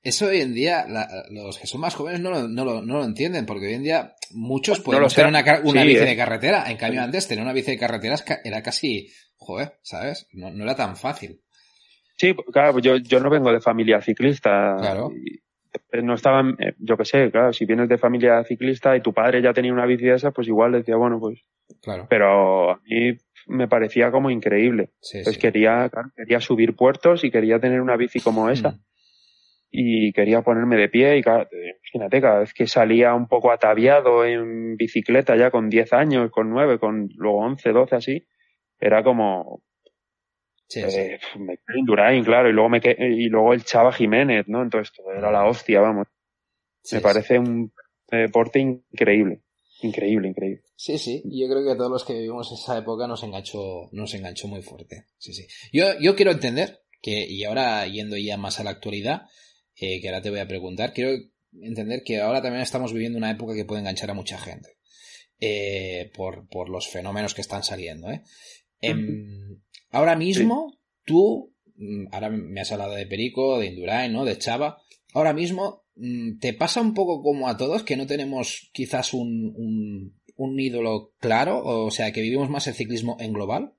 eso hoy en día, los que son más jóvenes no lo, no, lo, no lo entienden, porque hoy en día muchos pueden tener una, una bici de carretera. En cambio, antes tener una bici de carretera era casi, joder, ¿sabes? No, no era tan fácil. Sí, claro, yo, yo no vengo de familia ciclista. Claro. no estaban, eh, yo qué sé, claro, si vienes de familia ciclista y tu padre ya tenía una bici de esa, pues igual decía, bueno, pues. Claro. Pero a mí me parecía como increíble. pues quería, quería subir puertos y quería tener una bici como esa. Mm y quería ponerme de pie y cada, imagínate, cada vez que salía un poco ataviado en bicicleta ya con 10 años, con 9, con luego 11, 12 así, era como... Sí, eh, Me quedé en Durain, claro, y luego, me y luego el Chava Jiménez, ¿no? Entonces todo era la hostia, vamos. me parece un deporte increíble. Increíble, increíble. Sí, sí. Yo creo que todos los que vivimos esa época nos enganchó, nos enganchó muy fuerte. Sí, sí. Yo, yo quiero entender que, y ahora yendo ya más a la actualidad, que ahora te voy a preguntar, quiero entender que ahora también estamos viviendo una época que puede enganchar a mucha gente. Eh, por, por, los fenómenos que están saliendo. ¿eh? Em, ahora mismo, tú, mm, ahora me has hablado de Perico, de Indurain, ¿no? De Chava. Ahora mismo, mm, ¿te pasa un poco como a todos que no tenemos quizás un, un, un ídolo claro? O sea, que vivimos más el ciclismo en global.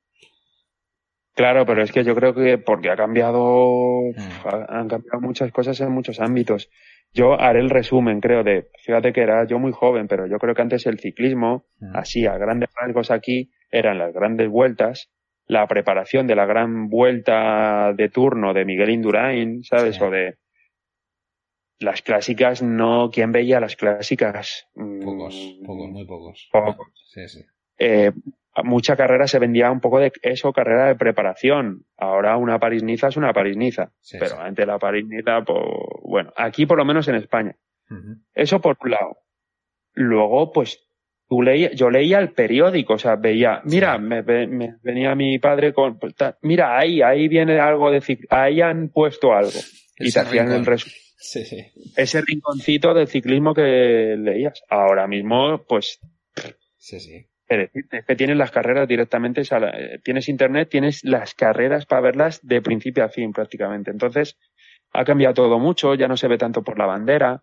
Claro, pero es que yo creo que porque ha cambiado, mm. han cambiado muchas cosas en muchos ámbitos. Yo haré el resumen, creo, de, fíjate que era yo muy joven, pero yo creo que antes el ciclismo, así a grandes rasgos aquí, eran las grandes vueltas, la preparación de la gran vuelta de turno de Miguel Indurain, ¿sabes? O de las clásicas, no, ¿quién veía las clásicas? Pocos, pocos, muy pocos. Pocos. Sí, sí. Eh, mucha carrera se vendía un poco de eso, carrera de preparación. Ahora una París-Niza es una París-Niza. pero antes la París-Niza, pues, bueno, aquí por lo menos en España. Eso por un lado. Luego, pues, tú leía, yo leía el periódico, o sea, veía, mira, me, venía mi padre con, pues, mira, ahí, ahí viene algo de, ahí han puesto algo. y te hacían el resumen. Ese rinconcito de ciclismo que leías. Ahora mismo, pues, Sí, sí. Es que tienes las carreras directamente, tienes internet, tienes las carreras para verlas de principio a fin prácticamente. Entonces, ha cambiado todo mucho, ya no se ve tanto por la bandera.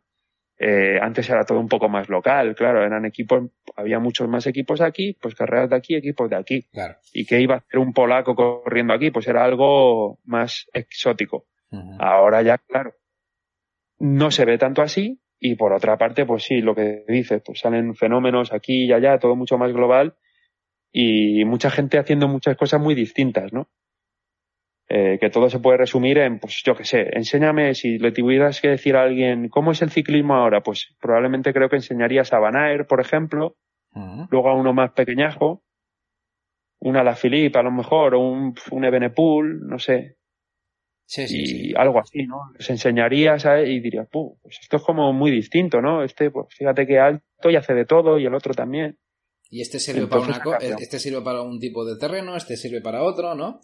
Eh, antes era todo un poco más local, claro, eran equipos, había muchos más equipos aquí, pues carreras de aquí, equipos de aquí. Claro. ¿Y qué iba a hacer un polaco corriendo aquí? Pues era algo más exótico. Ahora ya, claro, no se ve tanto así, y por otra parte, pues sí, lo que dices, pues salen fenómenos aquí y allá, todo mucho más global y mucha gente haciendo muchas cosas muy distintas, ¿no? Eh, que todo se puede resumir en, pues yo qué sé, enséñame, si le tuvieras que decir a alguien, ¿cómo es el ciclismo ahora? Pues probablemente creo que enseñarías a Van por ejemplo, luego a uno más pequeñajo, una La Philippe a lo mejor, o un, un Ebenepool, no sé, Sí, y algo así, ¿no? Les enseñarías y dirías, pues esto es como muy distinto, ¿no? Este, pues fíjate que alto y hace de todo y el otro también. Y este sirve para una este sirve para un tipo de terreno, este sirve para otro, ¿no?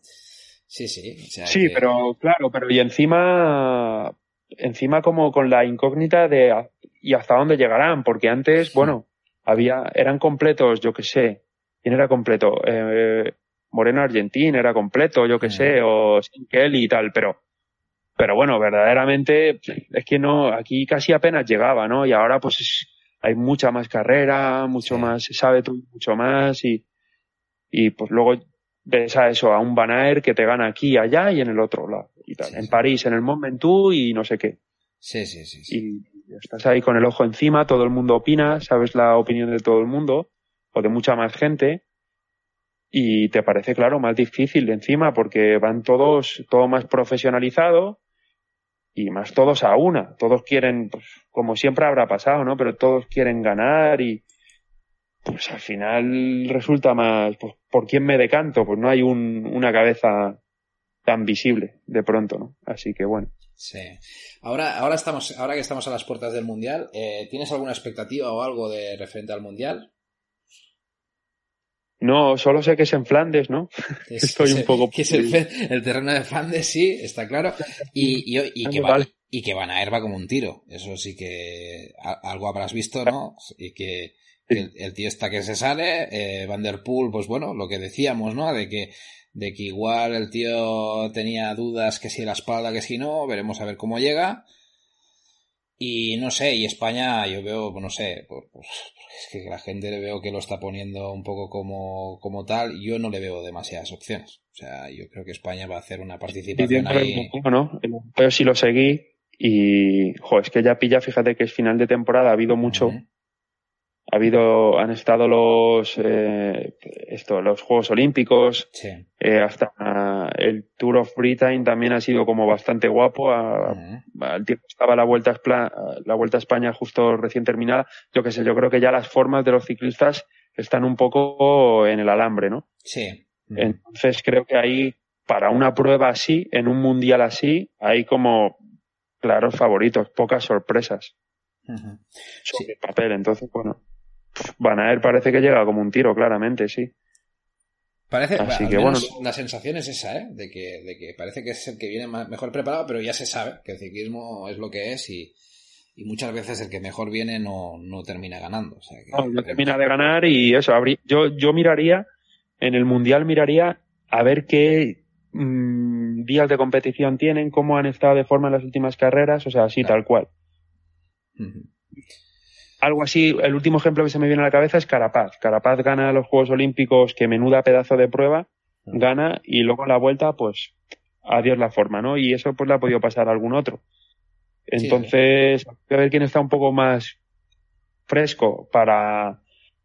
Sí, sí. sí, pero claro, pero y encima, encima como con la incógnita de y hasta dónde llegarán, porque antes, bueno, había, eran completos, yo qué sé, ¿quién era completo? Eh, Moreno Argentín era completo, yo qué sé, o Sin Kelly y tal, pero, pero bueno, verdaderamente es que no, aquí casi apenas llegaba, ¿no? Y ahora pues hay mucha más carrera, mucho más, se sabe tú mucho más y, y pues luego ves a eso, a un Van que te gana aquí, allá y en el otro lado y tal. en París, en el Mont y no sé qué. Sí, sí, sí, sí. Y estás ahí con el ojo encima, todo el mundo opina, sabes la opinión de todo el mundo o de mucha más gente y te parece, claro, más difícil de encima porque van todos, todo más profesionalizado y más todos a una. Todos quieren, pues, como siempre habrá pasado, ¿no? Pero todos quieren ganar y, pues al final resulta más, pues, ¿por quién me decanto? Pues no hay un, una cabeza tan visible de pronto, ¿no? Así que bueno. Sí. Ahora, ahora estamos, ahora que estamos a las puertas del mundial, eh, ¿tienes alguna expectativa o algo de referente al mundial? No, solo sé que es en Flandes, ¿no? <laughs> <laughs> Estoy un poco. Que es <laughs> el, terreno de Flandes, sí, está claro. Y, y, que va, y que Van a va como un tiro. Eso sí que algo habrás visto, ¿no? Y que el, tío está que se sale. Eh, Van der Poel, pues bueno, lo que decíamos, ¿no? De que de que igual el tío tenía dudas que si la espalda, que si no, veremos a ver cómo llega. Y no sé, y España yo veo, no sé, pues, es que la gente le veo que lo está poniendo un poco como, como tal, yo no le veo demasiadas opciones. O sea, yo creo que España va a hacer una participación ahí. Bueno, pero si lo seguí y, jo, es que ya pilla, fíjate que es final de temporada, ha habido mucho, ha habido, han estado los, eh, esto, los Juegos Olímpicos, eh, hasta el Tour of Britain también ha sido como bastante guapo. Al tiempo estaba la vuelta, la vuelta a España justo recién terminada. Yo que sé, yo creo que ya las formas de los ciclistas están un poco en el alambre, ¿no? Sí. Entonces creo que ahí, para una prueba así, en un mundial así, hay como claros favoritos, pocas sorpresas. Sobre papel, entonces, bueno. Van a ver, parece que llega como un tiro, claramente, sí. Parece, Así que, bueno, la sensación es esa, ¿eh? De que, de que parece que es el que viene mejor preparado, pero ya se sabe que el ciclismo es lo que es y, y muchas veces el que mejor viene no, no termina ganando. O sea no, termina de ganar y eso, yo, yo miraría, en el Mundial miraría a ver qué mm, días de competición tienen, cómo han estado de forma en las últimas carreras, o sea, así tal cual algo así, el último ejemplo que se me viene a la cabeza es Carapaz. Carapaz gana los Juegos Olímpicos, que menuda pedazo de prueba, gana y luego la vuelta, pues, adiós la forma, ¿no? Y eso pues le ha podido pasar a algún otro. Entonces, hay que ver quién está un poco más fresco para,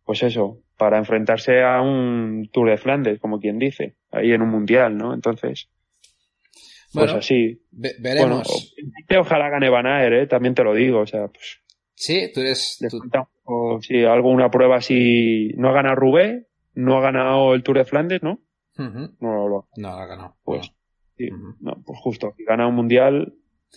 pues eso, para enfrentarse a un Tour de Flandes, como quien dice, ahí en un mundial, ¿no? Entonces, pues así. veremos. ojalá gane Van ¿eh? También te lo digo, o sea, pues Sí, tú eres. O si algo, una prueba así. No ha ganado Rubé, no ha ganado el Tour de Flandes, ¿no? No, no, no, ha ganado. Pues, sí, no, pues justo. Si gana un mundial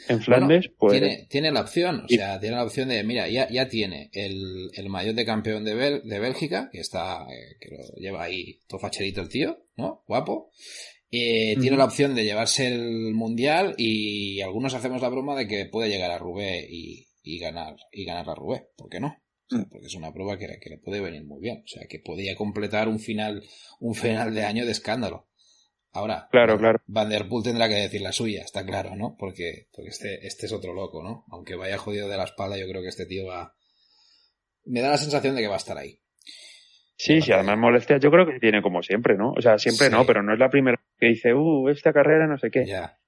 en Flandes, pues. Tiene, tiene la opción, o sea, tiene la opción de, mira, ya, ya tiene el, el mayor de campeón de, de Bélgica, que está, eh, que lo lleva ahí todo facherito el tío, ¿no? Guapo. Eh, tiene la opción de llevarse el mundial y algunos hacemos la broma de que puede llegar a Rubé y, y ganar, y ganar la Rubé, ¿por qué no? Mm. porque es una prueba que, que, le puede venir muy bien. O sea, que podía completar un final, un final de año de escándalo. Ahora, claro, claro. Van der Poel tendrá que decir la suya, está claro, ¿no? Porque, porque este, este es otro loco, ¿no? Aunque vaya jodido de la espalda, yo creo que este tío va. Me da la sensación de que va a estar ahí. Sí, sí, además molestia yo creo que tiene como siempre, ¿no? O sea, siempre no, pero no es la primera que dice, uh, esta carrera no sé qué. Ya.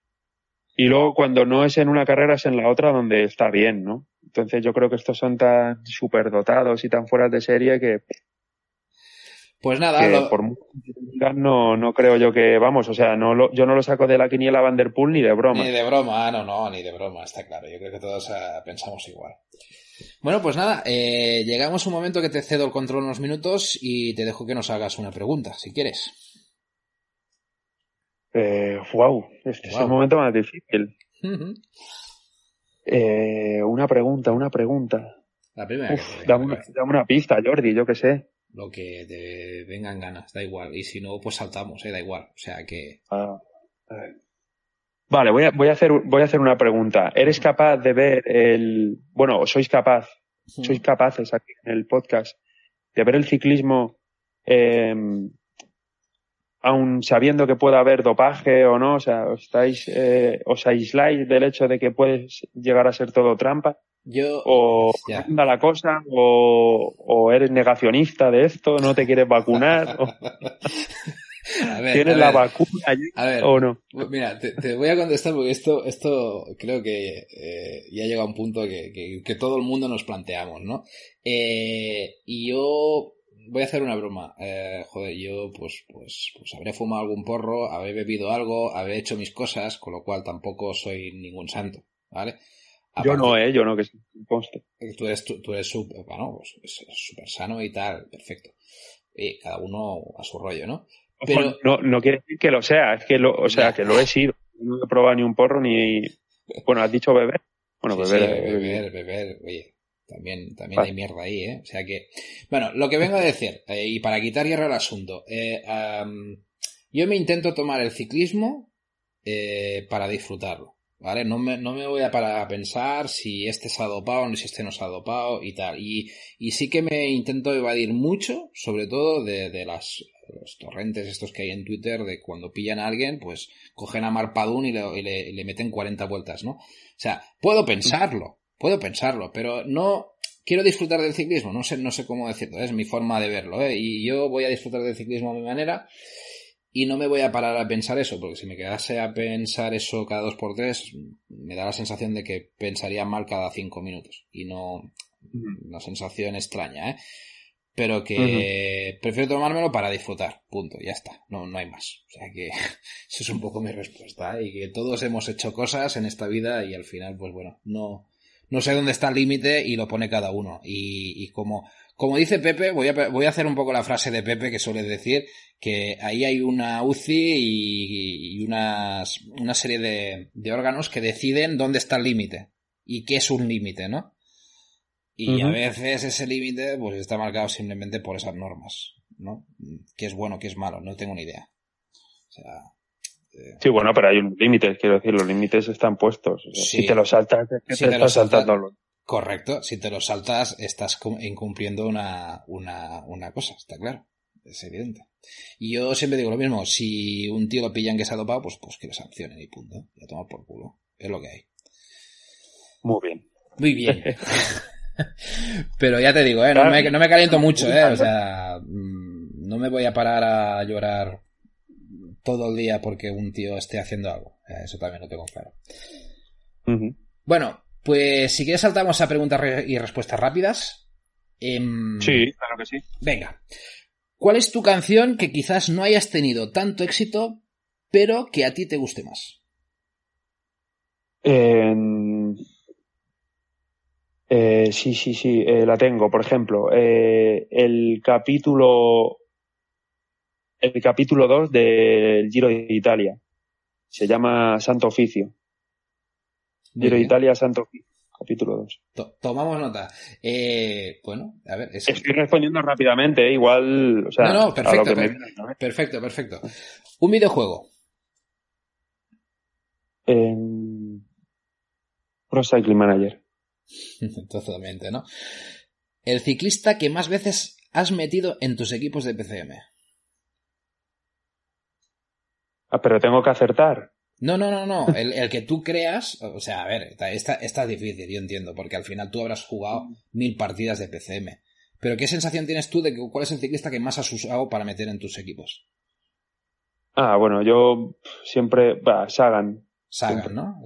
Y luego cuando no es en una carrera es en la otra donde está bien, ¿no? Entonces yo creo que estos son tan superdotados y tan fuera de serie que... Pues nada, por no, no creo yo que, vamos, o sea, no lo, yo no lo saco de la quiniela Vanderpool ni de broma. Ni de broma, ah, no, no, ni de broma, está claro. Yo creo que todos ah, pensamos igual. Bueno, pues nada, eh, llegamos a un momento que te cedo el control unos minutos y te dejo que nos hagas una pregunta, si quieres. Eh, wow, este es el momento más difícil. eh, una pregunta, una pregunta. La primera. dame, una, pista, Jordi, yo qué sé. Lo que te vengan ganas, da igual. Y si no, pues saltamos, eh, da igual. O sea que. Ah, vale, voy a, voy, a hacer, voy a hacer una pregunta. ¿Eres capaz de ver el. Bueno, sois capaz, sois capaces aquí en el podcast de ver el ciclismo eh, aun sabiendo que pueda haber dopaje o no, o sea, os estáis, eh, os aisláis del hecho de que puede llegar a ser todo trampa. Yo, o anda la cosa, o, o, eres negacionista de esto, no te quieres vacunar, o... <laughs> ¿Tienes la vacuna allí o no? Mira, te, voy a contestar porque esto, esto creo que eh, ya llega a un punto que, que, que, todo el mundo nos planteamos, ¿no? Eh, y yo voy a hacer una broma. Eh, joder, yo pues, pues, pues habré fumado algún porro, habré bebido algo, habré hecho mis cosas, con lo cual tampoco soy ningún santo, ¿vale? yo no, eh, yo no, que conste. Tú eres, tú, eres súper, bueno, pues, súper sano y tal, perfecto. Y cada uno a su rollo, ¿no? Pero... No, no quiere decir que lo sea, es que lo, o sea, que lo he sido. No he probado ni un porro ni, bueno, has dicho beber. Bueno, beber, beber, beber, oye, también, también hay mierda ahí, ¿eh? O sea que, bueno, lo que vengo a decir, <laughs> eh, y para quitar hierro al asunto, eh, yo me intento tomar el ciclismo eh, para disfrutarlo, ¿vale? No me, no me voy a parar a pensar si este se ha dopado, ni si este no se ha dopado y tal. Y, y sí que me intento evadir mucho, sobre todo de, de las los torrentes estos que hay en Twitter de cuando pillan a alguien, pues cogen a Marpadún y, le, y le, meten 40 vueltas, ¿no? O sea, puedo pensarlo, puedo pensarlo, pero no quiero disfrutar del ciclismo, no sé, no sé cómo decirlo, es mi forma de verlo, ¿eh? Y yo voy a disfrutar del ciclismo a mi manera y no me voy a parar a pensar eso, porque si me quedase a pensar eso cada dos por tres, me da la sensación de que pensaría mal cada cinco minutos. Y no una sensación extraña, ¿eh? Pero que prefiero tomármelo para disfrutar, punto, ya está, no, no hay más. O sea que <laughs> eso es un poco mi respuesta, ¿eh? Y que todos hemos hecho cosas en esta vida y al final, pues bueno, no, no sé dónde está el límite y lo pone cada uno. Y, y como, como dice Pepe, voy a, voy a hacer un poco la frase de Pepe que suele decir que ahí hay una UCI y, unas, una serie de, de, órganos que deciden dónde está el límite y qué es un límite, ¿no? Y a veces ese límite pues está marcado simplemente por esas normas, ¿no? ¿Qué es bueno, qué es malo? No tengo ni idea. O sea, Sí, bueno, pero hay un límite, quiero decir, los límites están puestos. Si te los saltas, si te, los saltando. Correcto, si te los saltas, estás incumpliendo una, una, una cosa, está claro. Es evidente. Y yo siempre digo lo mismo, si un tío lo pillan que se ha dopado, pues, pues que le sancionen y punto. Ya toma por culo. Es lo que hay. Muy bien. Muy bien. <laughs> Pero ya te digo, ¿eh? no, me, no me caliento mucho, ¿eh? O sea, mm, no me voy a parar a llorar todo el día porque un tío esté haciendo algo. Eso también lo tengo claro. Bueno, pues si quieres saltamos a preguntas y respuestas rápidas. Em, sí, claro que sí. Venga. ¿Cuál es tu canción que quizás no hayas tenido tanto éxito, pero que a ti te guste más? Eh, sí, sí, sí, eh, la tengo. Por ejemplo, eh, el capítulo el capítulo 2 del Giro de Italia. Se llama Santo Oficio. Giro de Italia, Santo Oficio. Capítulo 2. tomamos nota. Eh, bueno, a ver. Estoy respondiendo rápidamente, ¿eh? igual. O sea, no, no, perfecto. Perfecto, perfecto. Un videojuego. En... Pro Cycling Manager. <laughs> Totalmente, ¿no? El ciclista que más veces has metido en tus equipos de PCM. Ah, pero tengo que acertar. No, no, no, no. El, que tú creas, o sea, a ver, está, está difícil, yo entiendo, porque al final tú habrás jugado mil partidas de PCM. Pero ¿qué sensación tienes tú de que, cuál es el ciclista que más has usado para meter en tus equipos? Ah, bueno, yo siempre, va, Sagan. Sagan, ¿no?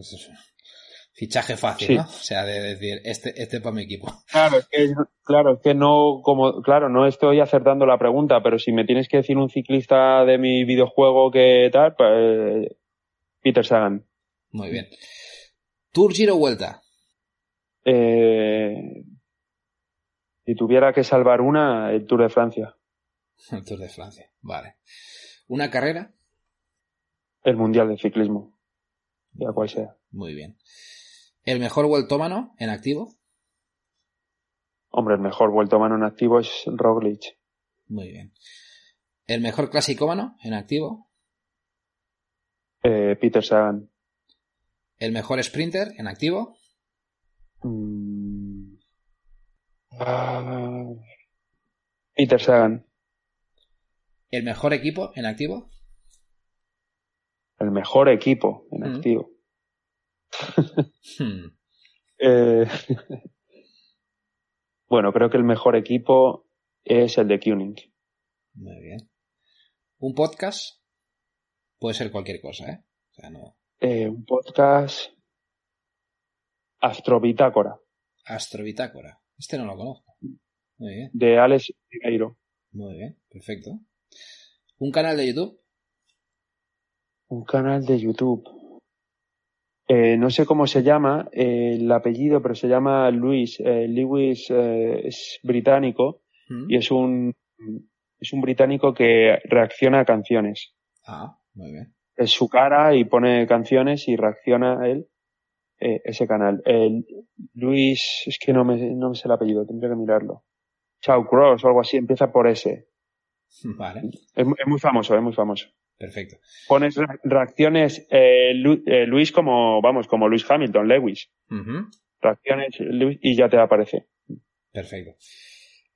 Fichaje fácil, ¿no? O sea, de decir, este, este para mi equipo. <laughs> Claro, es que, claro, es que no, como, claro, no estoy acertando la pregunta, pero si me tienes que decir un ciclista de mi videojuego que tal, pues, Peter Sagan. Muy bien. Tour Giro Vuelta. Eh, si tuviera que salvar una, el Tour de Francia. <laughs> El Tour de Francia, vale. ¿Una carrera? El Mundial de Ciclismo, ya cual sea. Muy bien. ¿El mejor vueltómano en activo? Hombre, el mejor vueltómano en activo es Roglic. Muy bien. ¿El mejor clasicómano en activo? Eh, Peter Sagan. ¿El mejor sprinter en activo? Mm. Ah. Peter Sagan. ¿El mejor equipo en activo? El mejor equipo en mm. activo. Hmm. Eh, <laughs> bueno, creo que el mejor equipo es el de Kuning. Muy bien. ¿Un podcast? Puede ser cualquier cosa, ¿eh? O sea, no... Eh, un podcast. Astrobitácora. Astrobitácora. Este no lo conozco. Muy bien. De Alex Ribeiro. Muy bien, perfecto. ¿Un canal de YouTube? Un canal de YouTube. Eh, no sé cómo se llama eh, el apellido, pero se llama Luis. Eh, Lewis es británico y es un, es un británico que reacciona a canciones. Ah, muy bien. Es su cara y pone canciones y reacciona a él. ese canal. Luis, es que no me, no me sé el apellido, tendría que mirarlo. Chao Cross o algo así, empieza por ese. <laughs> Vale. es muy famoso, es muy famoso. Perfecto. Pones reacciones eh, eh, Luis como, vamos, como Luis Hamilton, Lewis. Reacciones Luis y ya te aparece. Perfecto.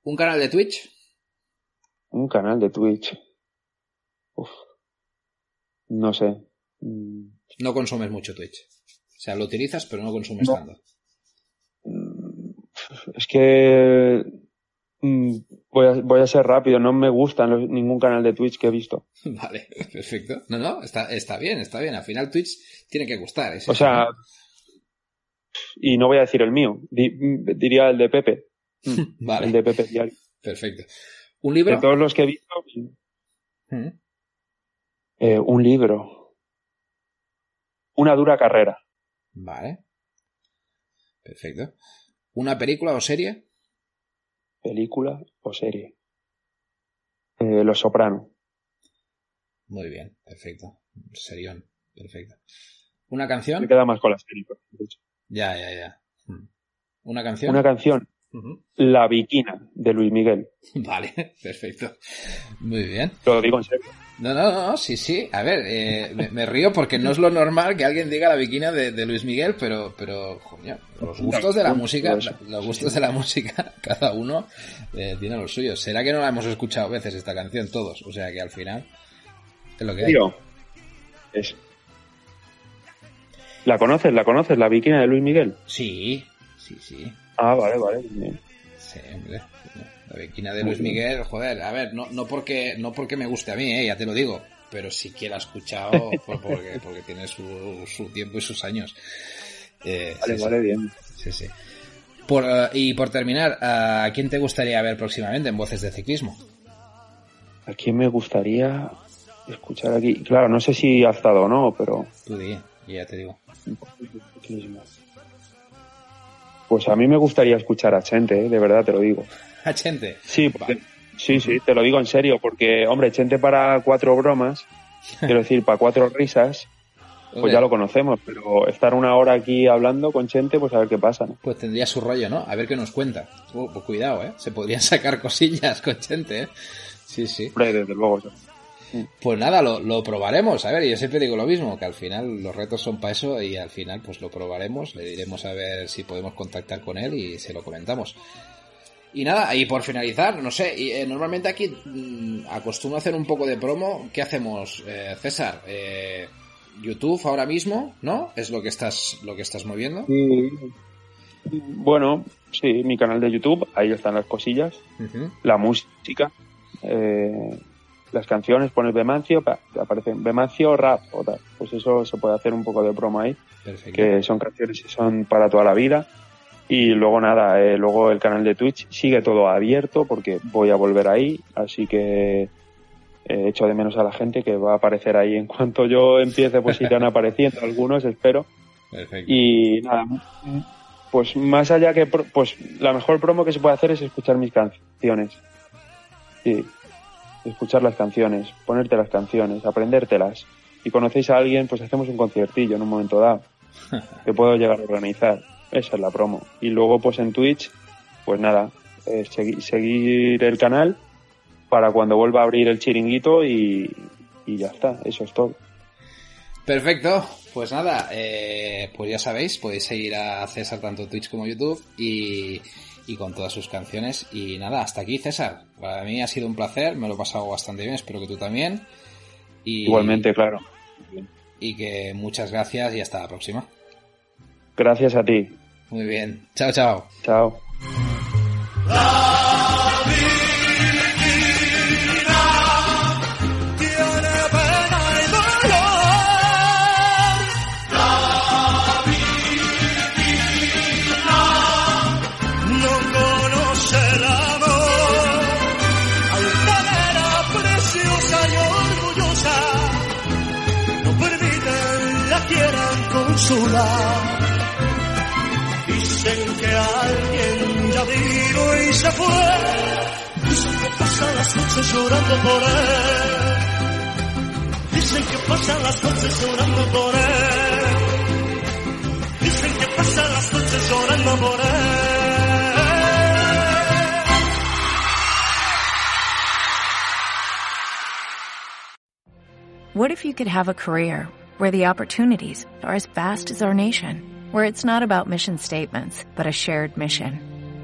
¿Un canal de Twitch? Un canal de Twitch. Uf. No sé. No consumes mucho Twitch. O sea, lo utilizas, pero no consumes No. tanto. Mm, Es que voy a, voy a ser rápido, no me gustan los- ningún canal de Twitch que he visto. <laughs> Vale, perfecto. No, no, está, está bien, está bien. Al final Twitch tiene que gustar. es O sea, y no voy a decir el mío, di- mm, diría el de Pepe, Mm, <laughs> Vale, el de Pepe Diario. perfecto. ¿Un libro? De todos los que he visto, Mm. eh, un libro. Una dura carrera. Vale. Perfecto. ¿Una película o serie? Película o serie. Eh, Los Soprano. Muy bien, perfecto. Serión, perfecto. ¿Una canción? Me queda más con la serie. hecho. Ya, ya, ya. Mm. ¿Una canción? Una canción. La Viquina, de Luis Miguel. <laughs> Vale, perfecto. Muy bien. Lo digo en serio. No, no, no, sí, sí. A ver, eh, me, me río porque no es lo normal que alguien diga la viquina de, de Luis Miguel, pero, pero, coño, los gustos de la música, los gustos de la música, <laughs> cada uno eh, tiene los suyos. ¿Será que no la hemos escuchado veces esta canción todos? O sea que al final es lo que hay. Es- ¿La conoces? ¿La conoces? La Viquina de Luis Miguel. Sí, sí, sí. Ah, vale, vale. bien. Sí, hombre. La viquina de Luis Miguel, joder, a ver, no, no porque, no porque me guste a mí, eh, ya te lo digo, pero sí que la he escuchado <laughs> por- porque, porque tiene su, su tiempo y sus años. Eh, Vale, sí, sí. vale, bien. Sí, sí. Por, eh, y por terminar, ¿a quién te gustaría ver próximamente en Voces de Ciclismo? ¿A quién me gustaría escuchar aquí? Claro, no sé si ha estado o no, pero... Tú di, ya te digo. Pues a mí me gustaría escuchar a Chente, ¿eh? de verdad te lo digo. <laughs> A Chente. Sí, porque- sí, sí, te lo digo en serio, porque, hombre, Chente para cuatro bromas, <laughs> quiero decir, para cuatro risas, pues ya lo conocemos, pero estar una hora aquí hablando con Chente, pues a ver qué pasa, ¿no? Pues tendría su rollo, ¿no? A ver qué nos cuenta. Uh, pues cuidado, ¿eh? Se podrían <laughs> sacar cosillas con Chente, ¿eh? Sí, sí. Hombre, desde luego. yo. Pues nada, lo, lo probaremos. A ver, yo siempre digo lo mismo, que al final los retos son para eso y al final pues lo probaremos. Le diremos a ver si podemos contactar con él y se lo comentamos. Y nada, y por finalizar, no sé, y, eh, normalmente aquí mm, acostumbro a hacer un poco de promo. ¿Qué hacemos, eh, César? Eh, YouTube ahora mismo, ¿no? Es lo que estás, lo que estás moviendo. Bueno, sí, mi canal de YouTube, ahí están las cosillas, la música, eh, las canciones, pones Bemancio, aparecen Bemancio rap o tal. Pues eso se puede hacer un poco de promo ahí, Perfecto. que son canciones que son para toda la vida. Y luego nada, eh, luego el canal de Twitch sigue todo abierto porque voy a volver ahí, así que eh, echo de menos a la gente que va a aparecer ahí. En cuanto yo empiece, pues irán <laughs> apareciendo algunos, espero. Perfecto. Y nada, pues más allá que, pues la mejor promo que se puede hacer es escuchar mis canciones. Sí, escuchar las canciones, ponerte las canciones, aprendértelas. Y conocéis a alguien, pues hacemos un conciertillo en un momento dado, <laughs> que puedo llegar a organizar. Esa es la promo. Y luego, pues en Twitch, pues nada, eh, segui- seguir el canal para cuando vuelva a abrir el chiringuito y, y ya está, eso es todo. Perfecto, pues nada, eh, pues ya sabéis, podéis seguir a César tanto en Twitch como YouTube y, y con todas sus canciones. Y nada, hasta aquí César. Para mí ha sido un placer, me lo he pasado bastante bien, espero que tú también. Y, Igualmente, claro. Y que muchas gracias y hasta la próxima. Gracias a ti. Muy bien, chao, chao. Chao. Las noches llorando por él. Dicen que las noches llorando por él. Dicen que las noches llorando por él. What if you could have a career where the opportunities are as vast as our nation, where it's not about mission statements, but a shared mission?